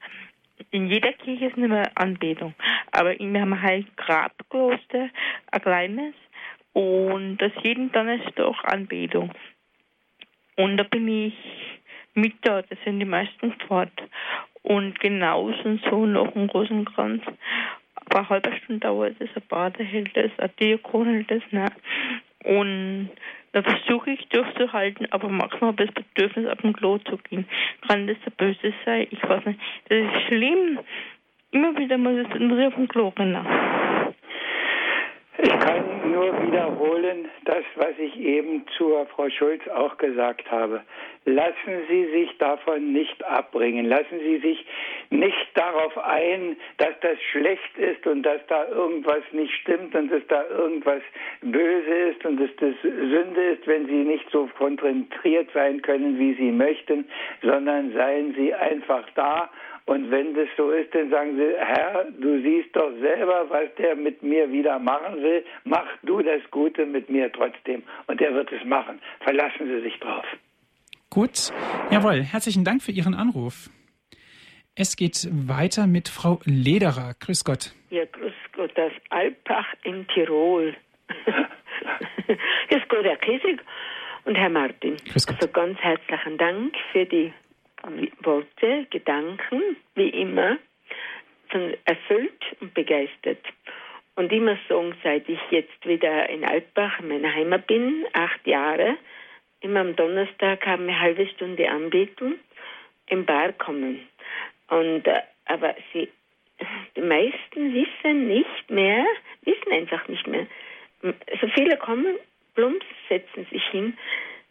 In jeder Kirche ist eine Anbetung, aber wir haben halt Grabkloster, ein kleines, und das jeden Donnerstag Anbetung. Und da bin ich mit da, das sind die meisten fort. Und genauso so noch einen großen Kranz. Aber eine halbe Stunde dauert es, ein Pater hält das, ein Diakon hält das, ne? Und da versuche ich durchzuhalten, aber manchmal habe ich das Bedürfnis, auf dem Klo zu gehen. Kann das ein Böses sein? Ich weiß nicht. Das ist schlimm. Immer wieder muss ich auf dem Klo rennen. Ich kann nur wiederholen, das, was ich eben zur Frau Schulz auch gesagt habe. Lassen Sie sich davon nicht abbringen. Lassen Sie sich nicht darauf ein, dass das schlecht ist und dass da irgendwas nicht stimmt und dass da irgendwas böse ist und dass das Sünde ist, wenn Sie nicht so konzentriert sein können, wie Sie möchten, sondern seien Sie einfach da und wenn das so ist, dann sagen sie, Herr, du siehst doch selber, was der mit mir wieder machen will. Mach du das Gute mit mir trotzdem. Und er wird es machen. Verlassen Sie sich drauf. Gut, jawohl, herzlichen Dank für Ihren Anruf. Es geht weiter mit Frau Lederer. Grüß Gott. Ja, grüß Gott, aus Alpbach in Tirol. grüß Gott, Herr Kiesig und Herr Martin. Grüß Gott. Also ganz herzlichen Dank für die Worte, Gedanken, wie immer, erfüllt und begeistert. Und muss sagen, seit ich jetzt wieder in Alpbach, in meiner Heimat bin, acht Jahre, immer am Donnerstag haben wir eine halbe Stunde Anbetung im Bar kommen. Und, äh, aber sie, die meisten wissen nicht mehr, wissen einfach nicht mehr. So viele kommen, plumps, setzen sich hin,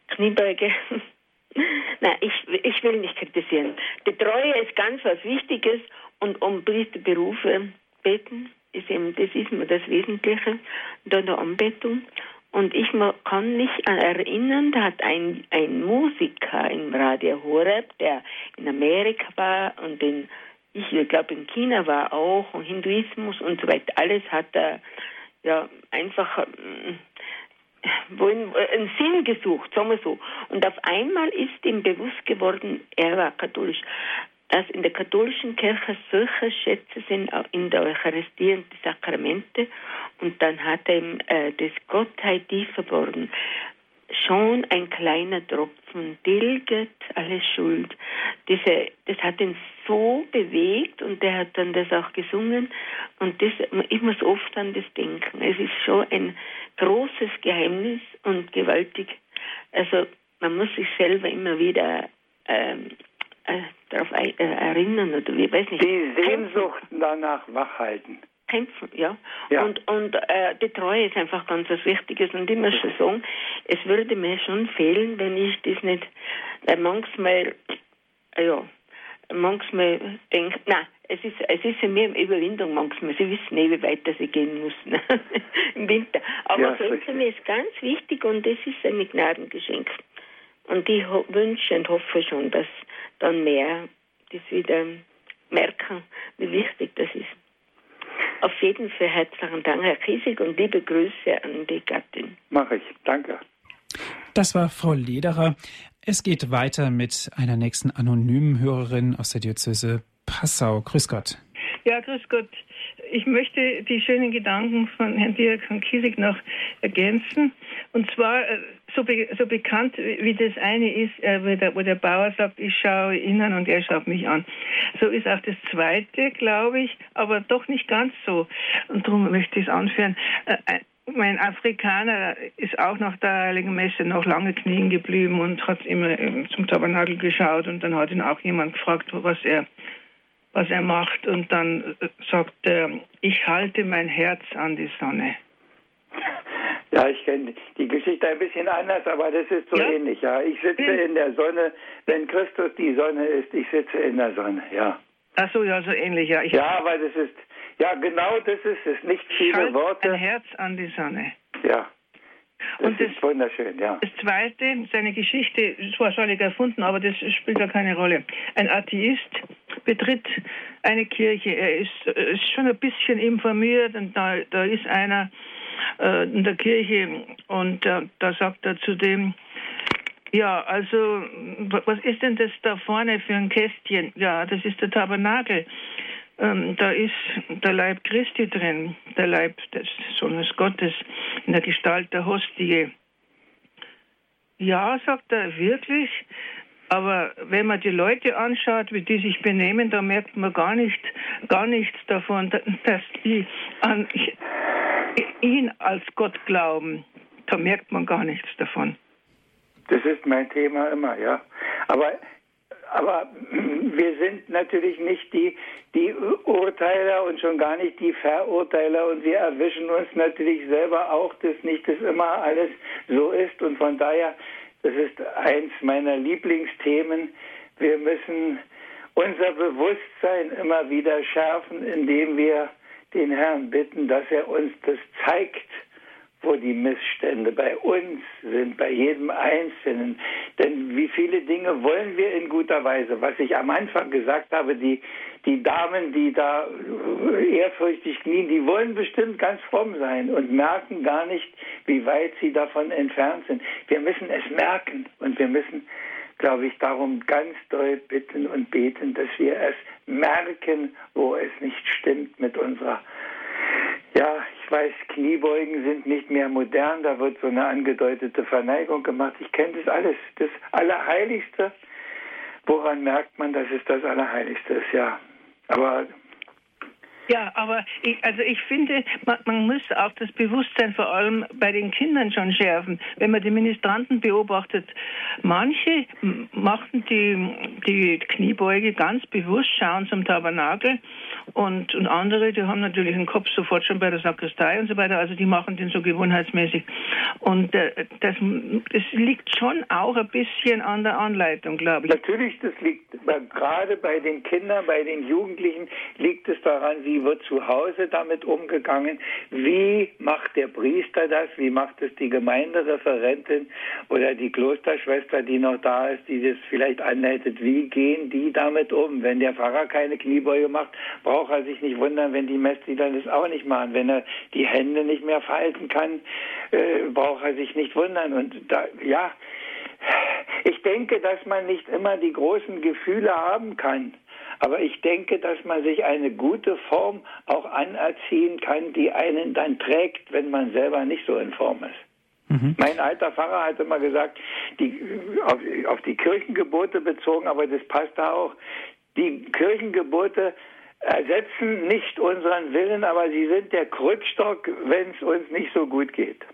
Kniebeuge. Nein, ich, ich will nicht kritisieren. Die Treue ist ganz was Wichtiges und um Priesterberufe beten ist eben, das ist mir das Wesentliche, da der Anbetung. Und ich kann mich erinnern, da hat ein, ein Musiker im Radio Horeb, der in Amerika war und in, ich glaube in China war auch, und Hinduismus und so weiter, alles hat er ja einfach wollen, äh, einen Sinn gesucht, sagen wir so. Und auf einmal ist ihm bewusst geworden, er war katholisch, dass in der katholischen Kirche solche Schätze sind in der Eucharistie und die Sakramente. Und dann hat er ihm äh, das Gottheit tief verborgen. Schon ein kleiner Tropfen tilget alle Schuld. Diese, das hat ihn so bewegt und er hat dann das auch gesungen. Und das, ich muss oft an das denken. Es ist schon ein großes Geheimnis und gewaltig. Also man muss sich selber immer wieder ähm, äh, darauf ein- äh, erinnern oder wie weiß nicht. Die Sehnsucht danach wachhalten. Kämpfen, ja. Ja. Und, und äh, die Treue ist einfach ganz was Wichtiges. Und ich muss schon sagen, es würde mir schon fehlen, wenn ich das nicht, weil manchmal, äh, ja, manchmal denke, nein, es ist, es ist für mich eine Überwindung manchmal. Sie wissen eh, wie weit das ich gehen muss ne? im Winter. Aber Ja, für mich ist ganz wichtig und das ist ein Gnadengeschenk. Und ich wünsche und hoffe schon, dass dann mehr das wieder merken, wie wichtig das ist. Auf jeden Fall herzlichen Dank, Herr Kiesig, und liebe Grüße an die Gattin. Mache ich. Danke. Das war Frau Lederer. Es geht weiter mit einer nächsten anonymen Hörerin aus der Diözese Passau. Grüß Gott. Ja, grüß Gott. Ich möchte die schönen Gedanken von Herrn Dirk von Kiesig noch ergänzen. Und zwar äh, so, be so bekannt wie das eine ist, äh, wo, der, wo der Bauer sagt, ich schaue ihn an und er schaut mich an. So ist auch das zweite, glaube ich, aber doch nicht ganz so. Und darum möchte ich es anführen. Äh, mein Afrikaner ist auch nach der Heiligen Messe noch lange knien geblieben und hat immer zum Tabernakel geschaut und dann hat ihn auch jemand gefragt, was er, was er macht und dann äh, sagt er, ich halte mein Herz an die Sonne. Ja, ich kenne die Geschichte ein bisschen anders, aber das ist so ja? ähnlich. Ja, ich sitze in der Sonne, wenn Christus die Sonne ist, ich sitze in der Sonne. Ja. Ach so, ja, so ähnlich. Ja, ich ja aber das ist ja, genau das ist es. Nicht viele Schalt Worte. Ein Herz an die Sonne. Ja. Das und ist das, wunderschön, ja. Das Zweite, seine Geschichte, ist wahrscheinlich erfunden, aber das spielt ja keine Rolle. Ein Atheist betritt eine Kirche. Er ist, ist schon ein bisschen informiert und da, da ist einer äh, in der Kirche und äh, da sagt er zu dem, ja, also, was ist denn das da vorne für ein Kästchen? Ja, das ist der Tabernakel ähm, da ist der Leib Christi drin, der Leib des Sohnes Gottes in der Gestalt der Hostie. Ja, sagt er, wirklich. Aber wenn man die Leute anschaut, wie die sich benehmen, da merkt man gar nicht, gar nichts davon, dass die an ihn als Gott glauben. Da merkt man gar nichts davon. Das ist mein Thema immer, ja. Aber aber wir sind natürlich nicht die, die Urteiler und schon gar nicht die Verurteiler. Und wir erwischen uns natürlich selber auch, dass nicht das immer alles so ist. Und von daher, das ist eins meiner Lieblingsthemen, wir müssen unser Bewusstsein immer wieder schärfen, indem wir den Herrn bitten, dass er uns das zeigt, wo die Missstände bei uns sind, bei jedem Einzelnen. Denn wie viele Dinge wollen wir in guter Weise? Was ich am Anfang gesagt habe, die, die Damen, die da ehrfürchtig knien, die wollen bestimmt ganz fromm sein und merken gar nicht, wie weit sie davon entfernt sind. Wir müssen es merken und wir müssen, glaube ich, darum ganz doll bitten und beten, dass wir es merken, wo es nicht stimmt mit unserer weiß, Kniebeugen sind nicht mehr modern, da wird so eine angedeutete Verneigung gemacht. Ich kenne das alles. Das Allerheiligste, woran merkt man, dass es das Allerheiligste ist, ja. Aber ja, aber ich, also ich finde, man, man, muss auch das Bewusstsein vor allem bei den Kindern schon schärfen. Wenn man die Ministranten beobachtet, manche machen die, die Kniebeuge ganz bewusst, schauen zum Tabernakel und, und andere, die haben natürlich den Kopf sofort schon bei der Sakristei und so weiter, also die machen den so gewohnheitsmäßig. Und äh, das, das liegt schon auch ein bisschen an der Anleitung, glaube ich. Natürlich, das liegt gerade bei den Kindern, bei den Jugendlichen liegt es daran, wie wie wird zu Hause damit umgegangen, wie macht der Priester das, wie macht es die Gemeindereferentin oder die Klosterschwester, die noch da ist, die das vielleicht anleitet, wie gehen die damit um? Wenn der Pfarrer keine Kniebeuge macht, braucht er sich nicht wundern, wenn die Messdiener das auch nicht machen. Wenn er die Hände nicht mehr falten kann, äh, braucht er sich nicht wundern. Und da, ja, ich denke, dass man nicht immer die großen Gefühle haben kann. Aber ich denke, dass man sich eine gute Form auch anerziehen kann, die einen dann trägt, wenn man selber nicht so in Form ist. Mhm. Mein alter Pfarrer hat immer gesagt, die, auf, auf die Kirchengebote bezogen, aber das passt da auch, die Kirchengebote ersetzen nicht unseren Willen, aber sie sind der Krückstock, wenn es uns nicht so gut geht.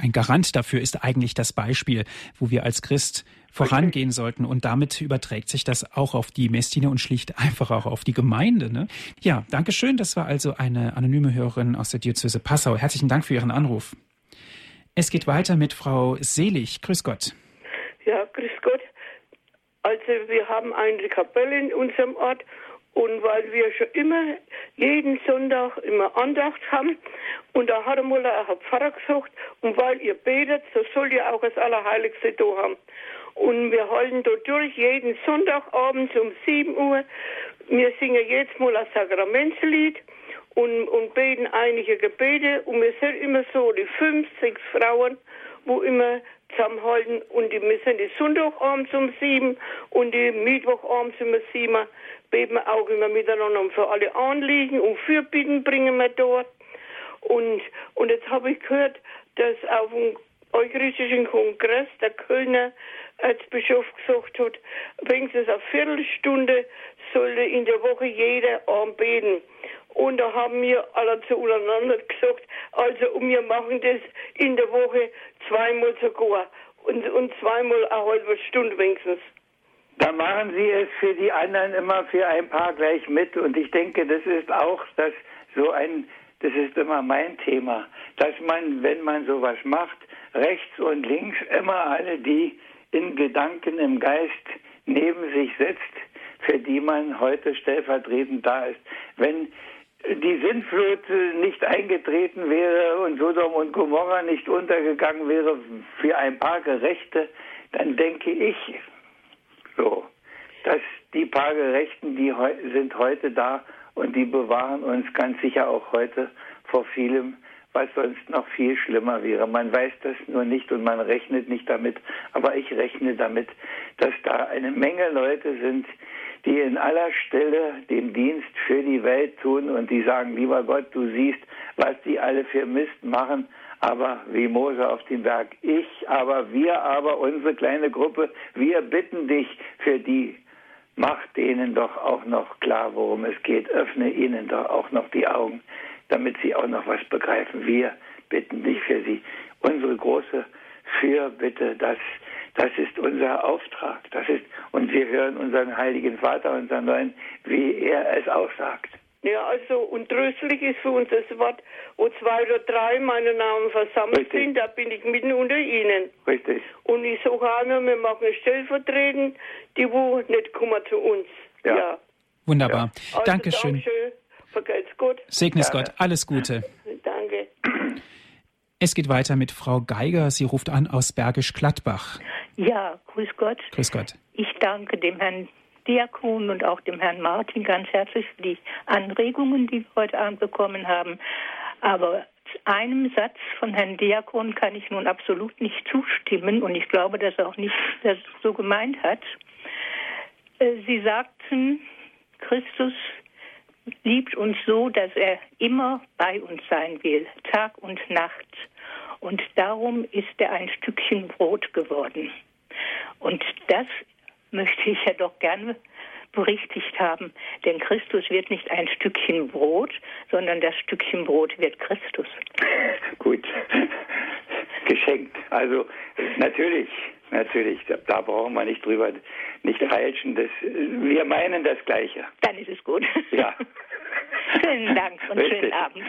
Ein Garant dafür ist eigentlich das Beispiel, wo wir als Christ vorangehen sollten. Und damit überträgt sich das auch auf die Messdiener und schlicht einfach auch auf die Gemeinde. Ne? Ja, danke schön. Das war also eine anonyme Hörerin aus der Diözese Passau. Herzlichen Dank für Ihren Anruf. Es geht weiter mit Frau Selig. Grüß Gott. Ja, grüß Gott. Also wir haben eine Kapelle in unserem Ort und weil wir schon immer jeden Sonntag immer Andacht haben und da hat einmal ein Pfarrer gesagt, und weil ihr betet, so soll ihr auch das Allerheiligste da haben. Und wir halten da durch jeden Sonntagabend um 7 Uhr. Wir singen jetzt mal ein Sakramentslied und, und beten einige Gebete. Und wir sind immer so die fünf, sechs Frauen, wo immer zusammenhalten und die müssen die Sonntagabends um sieben und die Mittwochabends um sieben beten wir auch immer miteinander und für alle Anliegen und Fürbitten bringen wir dort. Und, und jetzt habe ich gehört, dass auf dem Eucharistischen Kongress der Kölner Erzbischof gesagt hat, wenigstens eine Viertelstunde sollte in der Woche jeder anbeten. Und da haben wir alle zueinander gesagt, also wir machen das in der Woche zweimal sogar und, und zweimal eine halbe Stunde wenigstens. Da machen Sie es für die anderen immer für ein paar gleich mit. Und ich denke, das ist auch das so ein, das ist immer mein Thema, dass man, wenn man sowas macht, rechts und links immer alle die in Gedanken, im Geist neben sich setzt, für die man heute stellvertretend da ist. Wenn die Sintflut nicht eingetreten wäre und Sodom und Gomorra nicht untergegangen wäre für ein paar Gerechte, dann denke ich so, dass die paar Gerechten, die sind heute da und die bewahren uns ganz sicher auch heute vor vielem, was sonst noch viel schlimmer wäre. Man weiß das nur nicht und man rechnet nicht damit, aber ich rechne damit, dass da eine Menge Leute sind, die in aller Stille den Dienst für die Welt tun und die sagen, lieber Gott, du siehst, was die alle für Mist machen, aber wie Mose auf dem Berg, ich, aber wir, aber unsere kleine Gruppe, wir bitten dich für die, mach denen doch auch noch klar, worum es geht, öffne ihnen doch auch noch die Augen, damit sie auch noch was begreifen. Wir bitten dich für sie. Unsere große Fürbitte, das, das ist unser Auftrag. Das ist, und wir hören unseren Heiligen Vater, unseren Neuen, wie er es auch sagt. Ja, also und tröstlich ist für uns das Wort, wo zwei oder drei meine Namen versammelt Richtig. sind, da bin ich mitten unter ihnen. Richtig. Und ich sage einmal, wir machen stellvertretend, die wo nicht kommen zu uns. Ja. Wunderbar. Also, Dankeschön. Dankeschön. Vergelt's Gott. Segne es Gott. Alles Gute. Danke. Es geht weiter mit Frau Geiger. Sie ruft an aus Bergisch Gladbach. Ja, grüß Gott. Grüß Gott. Ich danke dem Herrn Diakon und auch dem Herrn Martin ganz herzlich für die Anregungen, die wir heute Abend bekommen haben. Aber einem Satz von Herrn Diakon kann ich nun absolut nicht zustimmen und ich glaube, dass er auch nicht das so gemeint hat. Äh, Sie sagten, Christus liebt uns so, dass er immer bei uns sein will, Tag und Nacht. Und darum ist er ein Stückchen Brot geworden. Und das möchte ich ja doch gerne berichtigt haben, denn Christus wird nicht ein Stückchen Brot, sondern das Stückchen Brot wird Christus. Gut. Geschenkt. Also natürlich, natürlich, da, brauchen wir nicht drüber nicht feilschen. Das, wir meinen das Gleiche. Dann ist es gut. Ja. Schönen Dank und Richtig. schönen Abend.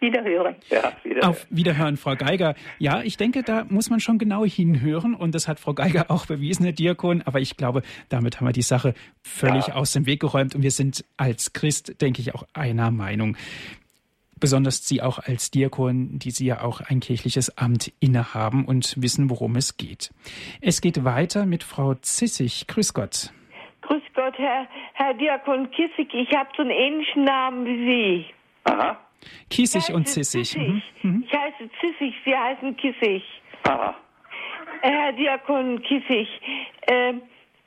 Wiederhören. Ja, wieder. Auf Wiederhören, Frau Geiger. Ja, ich denke, da muss man schon genau hinhören und das hat Frau Geiger auch bewiesen, Herr Diakon. Aber ich glaube, damit haben wir die Sache völlig Ja. aus dem Weg geräumt und wir sind als Christ, denke ich, auch einer Meinung. Besonders Sie auch als Diakon, die Sie ja auch ein kirchliches Amt innehaben und wissen, worum es geht. Es geht weiter mit Frau Zissig. Grüß Gott. Grüß Gott, Herr, Herr Diakon Kissig. Ich habe so einen ähnlichen Namen wie Sie. Aha, Kiesig und Zissig. Zissig. Mhm. Ich heiße Zissig, Sie heißen Kissig. aha. Herr Diakon Kissig, äh,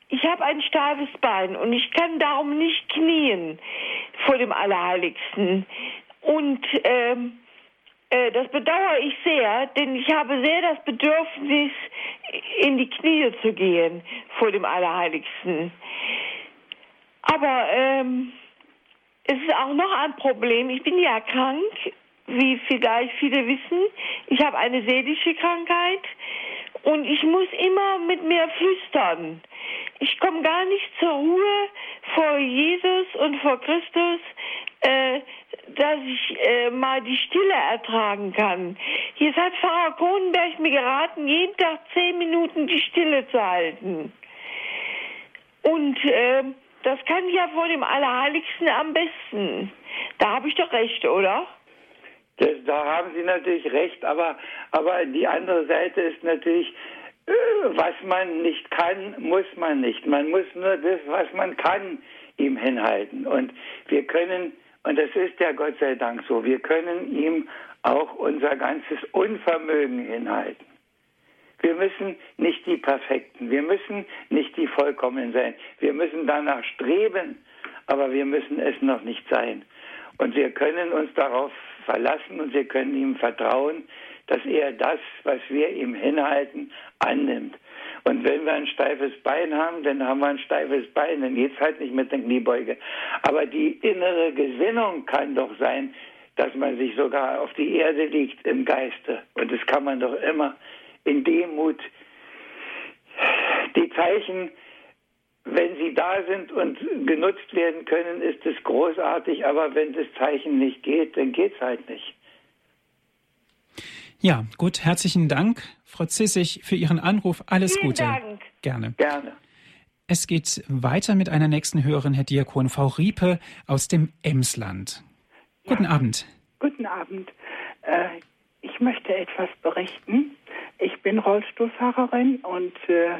ich habe ein steifes Bein und ich kann darum nicht knien vor dem Allerheiligsten. Und ähm, äh, das bedauere ich sehr, denn ich habe sehr das Bedürfnis, in die Knie zu gehen vor dem Allerheiligsten. Aber ähm, es ist auch noch ein Problem. Ich bin ja krank, wie vielleicht viele wissen. Ich habe eine seelische Krankheit und ich muss immer mit mir flüstern. Ich komme gar nicht zur Ruhe vor Jesus und vor Christus, äh, dass ich äh, mal die Stille ertragen kann. Jetzt hat Pfarrer Kronenberg mir geraten, jeden Tag zehn Minuten die Stille zu halten. Und äh, das kann ich ja vor dem Allerheiligsten am besten. Da habe ich doch recht, oder? Da haben Sie natürlich recht, aber, aber die andere Seite ist natürlich, äh, was man nicht kann, muss man nicht. Man muss nur das, was man kann, ihm hinhalten. Und wir können, und das ist ja Gott sei Dank so, wir können ihm auch unser ganzes Unvermögen hinhalten. Wir müssen nicht die Perfekten, wir müssen nicht die Vollkommenen sein. Wir müssen danach streben, aber wir müssen es noch nicht sein. Und wir können uns darauf verlassen und wir können ihm vertrauen, dass er das, was wir ihm hinhalten, annimmt. Und wenn wir ein steifes Bein haben, dann haben wir ein steifes Bein, dann geht es halt nicht mit der Kniebeuge. Aber die innere Gesinnung kann doch sein, dass man sich sogar auf die Erde liegt im Geiste. Und das kann man doch immer in Demut. Die Zeichen, wenn sie da sind und genutzt werden können, ist es großartig, aber wenn das Zeichen nicht geht, dann geht es halt nicht. Ja, gut, herzlichen Dank, Frau Zissig, für Ihren Anruf. Alles Vielen Gute. Dank. Gerne. Gerne. Es geht weiter mit einer nächsten Hörerin, Herr Diakon Frau Riepe aus dem Emsland. Guten Abend. Guten Abend. Äh, ich möchte etwas berichten. Ich bin Rollstuhlfahrerin und äh,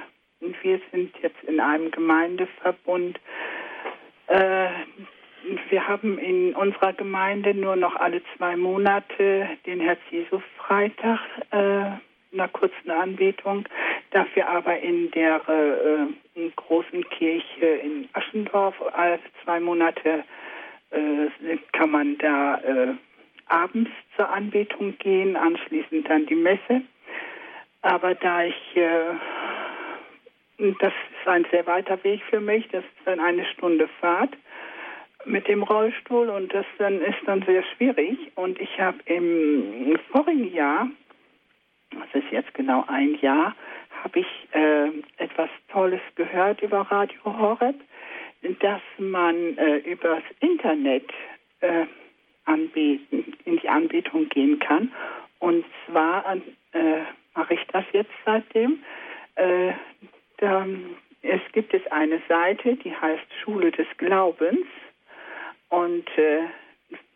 wir sind jetzt in einem Gemeindeverbund. Äh, wir haben in unserer Gemeinde nur noch alle zwei Monate den Herz-Jesu-Freitag, äh, einer kurzen Anbetung. Dafür aber in der äh, in großen Kirche in Aschendorf alle zwei Monate äh, kann man da äh, abends zur Anbetung gehen, anschließend dann die Messe. Aber da ich, äh, das ist ein sehr weiter Weg für mich, das ist dann eine Stunde Fahrt mit dem Rollstuhl und das dann ist dann sehr schwierig. Und ich habe im vorigen Jahr, das ist jetzt genau ein Jahr, habe ich äh, etwas Tolles gehört über Radio Horeb, dass man äh, übers Internet äh, anbeten, in die Anbetung gehen kann. Und zwar äh, mache ich das jetzt seitdem. Äh, da, es gibt es eine Seite, die heißt Schule des Glaubens. Und äh,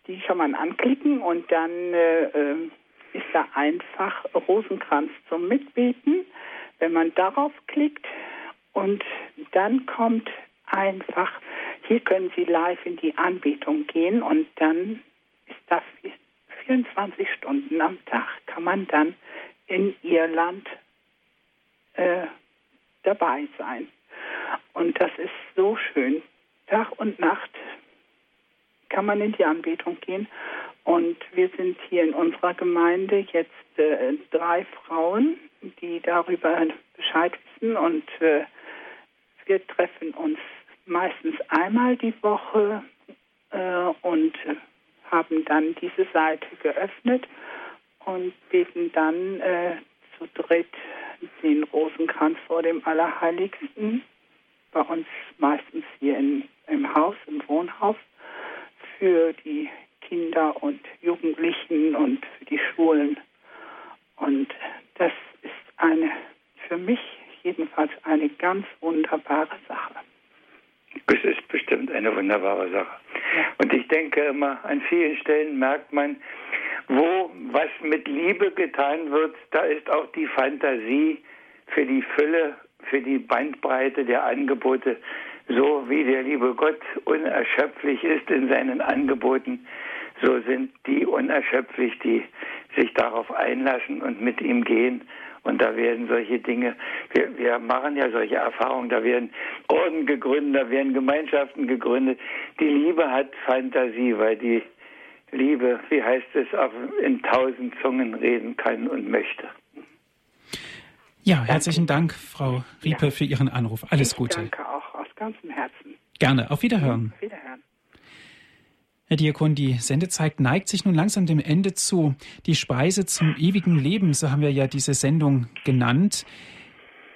die kann man anklicken und dann äh, äh, ist da einfach Rosenkranz zum Mitbeten. Wenn man darauf klickt und dann kommt einfach, hier können Sie live in die Anbetung gehen und dann ist das 24 Stunden am Tag, kann man dann in Irland äh, dabei sein. Und das ist so schön. Tag und Nacht kann man in die Anbetung gehen. Und wir sind hier in unserer Gemeinde jetzt äh, drei Frauen, die darüber Bescheid wissen. Und äh, wir treffen uns meistens einmal die Woche äh, und haben dann diese Seite geöffnet und beten dann äh, zu dritt den Rosenkranz vor dem Allerheiligsten. Bei uns meistens hier in, im Haus, im Wohnhaus für die Kinder und Jugendlichen und für die Schulen. Und das ist eine, für mich jedenfalls eine ganz wunderbare Sache. Es ist bestimmt eine wunderbare Sache. Und ich denke immer, an vielen Stellen merkt man, wo was mit Liebe getan wird, da ist auch die Fantasie für die Fülle, für die Bandbreite der Angebote so wie der liebe Gott unerschöpflich ist in seinen Angeboten, so sind die unerschöpflich, die sich darauf einlassen und mit ihm gehen. Und da werden solche Dinge, wir, wir machen ja solche Erfahrungen, da werden Orden gegründet, da werden Gemeinschaften gegründet. Die Liebe hat Fantasie, weil die Liebe, wie heißt es, auch in tausend Zungen reden kann und möchte. Ja, herzlichen Dank, Frau Riepe, ja. für Ihren Anruf. Alles ich Gute. Danke auch aus ganzem Herzen. Gerne. Auf Wiederhören. Auf Wiederhören. Herr Diakon, die Sendezeit neigt sich nun langsam dem Ende zu. Die Speise zum ewigen Leben, so haben wir ja diese Sendung genannt.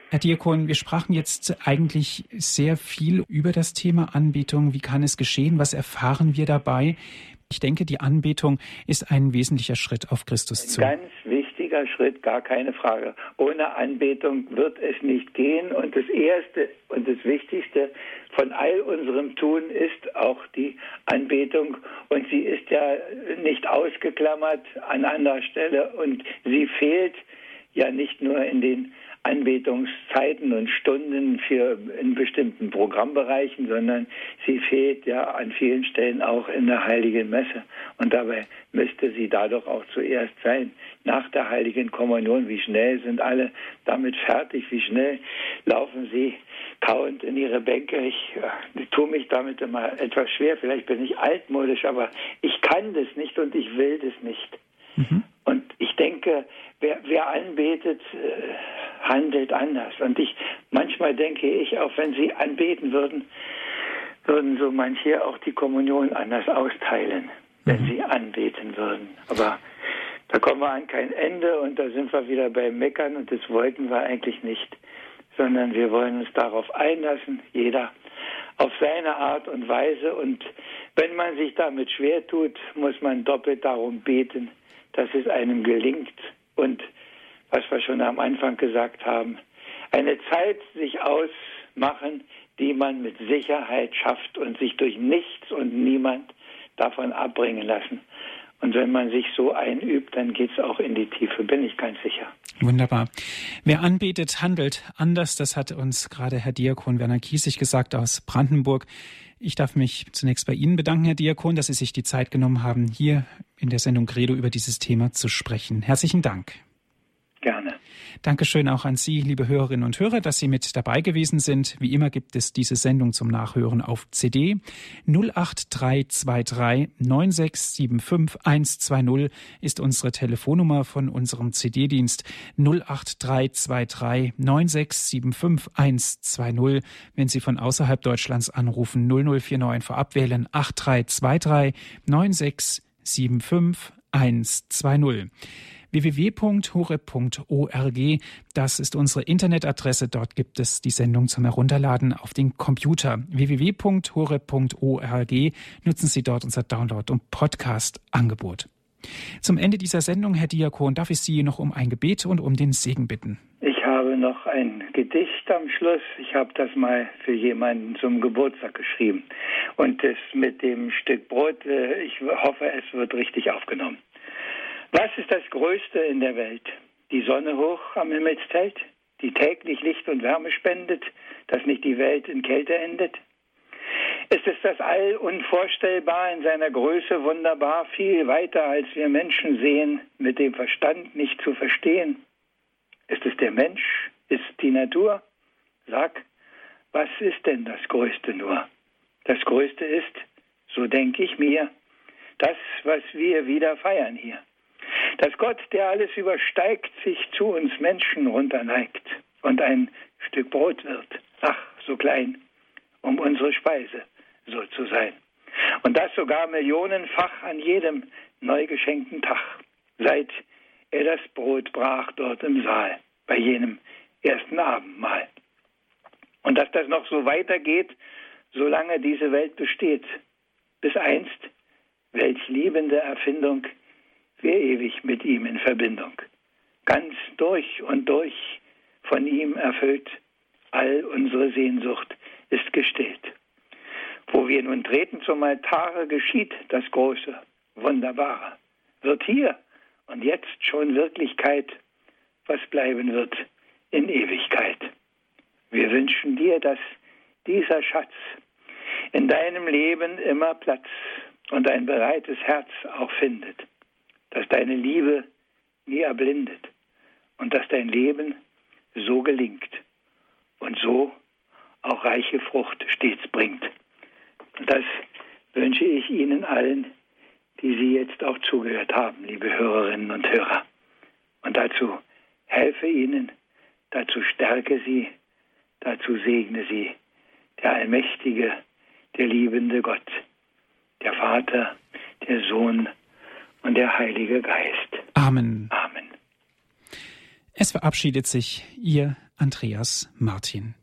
Herr Diakon, wir sprachen jetzt eigentlich sehr viel über das Thema Anbetung. Wie kann es geschehen? Was erfahren wir dabei? Ich denke, die Anbetung ist ein wesentlicher Schritt auf Christus zu. Ganz wichtiger Schritt, gar keine Frage. Ohne Anbetung wird es nicht gehen. Und das Erste und das Wichtigste von all unserem Tun ist auch die Anbetung. Und sie ist ja nicht ausgeklammert an anderer Stelle. Und sie fehlt ja nicht nur in den Anbetungszeiten und Stunden für in bestimmten Programmbereichen, sondern sie fehlt ja an vielen Stellen auch in der Heiligen Messe. Und dabei müsste sie da doch auch zuerst sein. Nach der Heiligen Kommunion, wie schnell sind alle damit fertig, wie schnell laufen sie kauend in ihre Bänke. Ich, ich tue mich damit immer etwas schwer. Vielleicht bin ich altmodisch, aber ich kann das nicht und ich will das nicht. Mhm. Denke, wer, wer anbetet, äh, handelt anders. Und ich manchmal denke ich, auch wenn sie anbeten würden, würden so manche auch die Kommunion anders austeilen, wenn mhm. sie anbeten würden. Aber da kommen wir an kein Ende und da sind wir wieder beim Meckern und das wollten wir eigentlich nicht, sondern wir wollen uns darauf einlassen, jeder auf seine Art und Weise. Und wenn man sich damit schwer tut, muss man doppelt darum beten, dass es einem gelingt und was wir schon am Anfang gesagt haben, eine Zeit sich ausmachen, die man mit Sicherheit schafft und sich durch nichts und niemand davon abbringen lassen. Und wenn man sich so einübt, dann geht es auch in die Tiefe, bin ich ganz sicher. Wunderbar. Wer anbetet, handelt anders. Das hat uns gerade Herr Diakon Werner Kiesig gesagt aus Brandenburg. Ich darf mich zunächst bei Ihnen bedanken, Herr Diakon, dass Sie sich die Zeit genommen haben, hier in der Sendung Credo über dieses Thema zu sprechen. Herzlichen Dank. Dankeschön auch an Sie, liebe Hörerinnen und Hörer, dass Sie mit dabei gewesen sind. Wie immer gibt es diese Sendung zum Nachhören auf CD 08323 9675 120 ist unsere Telefonnummer von unserem CD-Dienst 08323 9675 120. Wenn Sie von außerhalb Deutschlands anrufen 0049 vorab wählen 8323 9675 120 www.horeb.org. Das ist unsere Internetadresse. Dort gibt es die Sendung zum Herunterladen auf den Computer. www.horeb.org. Nutzen Sie dort unser Download- und Podcast-Angebot. Zum Ende dieser Sendung, Herr Diakon, darf ich Sie noch um ein Gebet und um den Segen bitten. Ich habe noch ein Gedicht am Schluss. Ich habe das mal für jemanden zum Geburtstag geschrieben. Und das mit dem Stück Brot, äh, ich hoffe, es wird richtig aufgenommen. Was ist das Größte in der Welt? Die Sonne hoch am Himmelszelt, die täglich Licht und Wärme spendet, dass nicht die Welt in Kälte endet? Ist es das All unvorstellbar in seiner Größe wunderbar, viel weiter als wir Menschen sehen, mit dem Verstand nicht zu verstehen? Ist es der Mensch? Ist die Natur? Sag, was ist denn das Größte nur? Das Größte ist, so denke ich mir, das, was wir wieder feiern hier dass Gott, der alles übersteigt, sich zu uns Menschen runterneigt und ein Stück Brot wird, ach, so klein, um unsere Speise so zu sein. Und das sogar millionenfach an jedem neu geschenkten Tag, seit er das Brot brach dort im Saal, bei jenem ersten Abendmahl. Und dass das noch so weitergeht, solange diese Welt besteht, bis einst, welch liebende Erfindung wir ewig mit ihm in Verbindung. Ganz durch und durch von ihm erfüllt, all unsere Sehnsucht ist gestillt. Wo wir nun treten zum Altare, geschieht das Große, Wunderbare. Wird hier und jetzt schon Wirklichkeit, was bleiben wird in Ewigkeit. Wir wünschen dir, dass dieser Schatz in deinem Leben immer Platz und ein bereites Herz auch findet dass deine Liebe nie erblindet und dass dein Leben so gelingt und so auch reiche Frucht stets bringt. Und das wünsche ich Ihnen allen, die Sie jetzt auch zugehört haben, liebe Hörerinnen und Hörer. Und dazu helfe Ihnen, dazu stärke Sie, dazu segne Sie der allmächtige, der liebende Gott, der Vater, der Sohn und der Heilige Geist. Amen. Amen. Es verabschiedet sich Ihr Andreas Martin.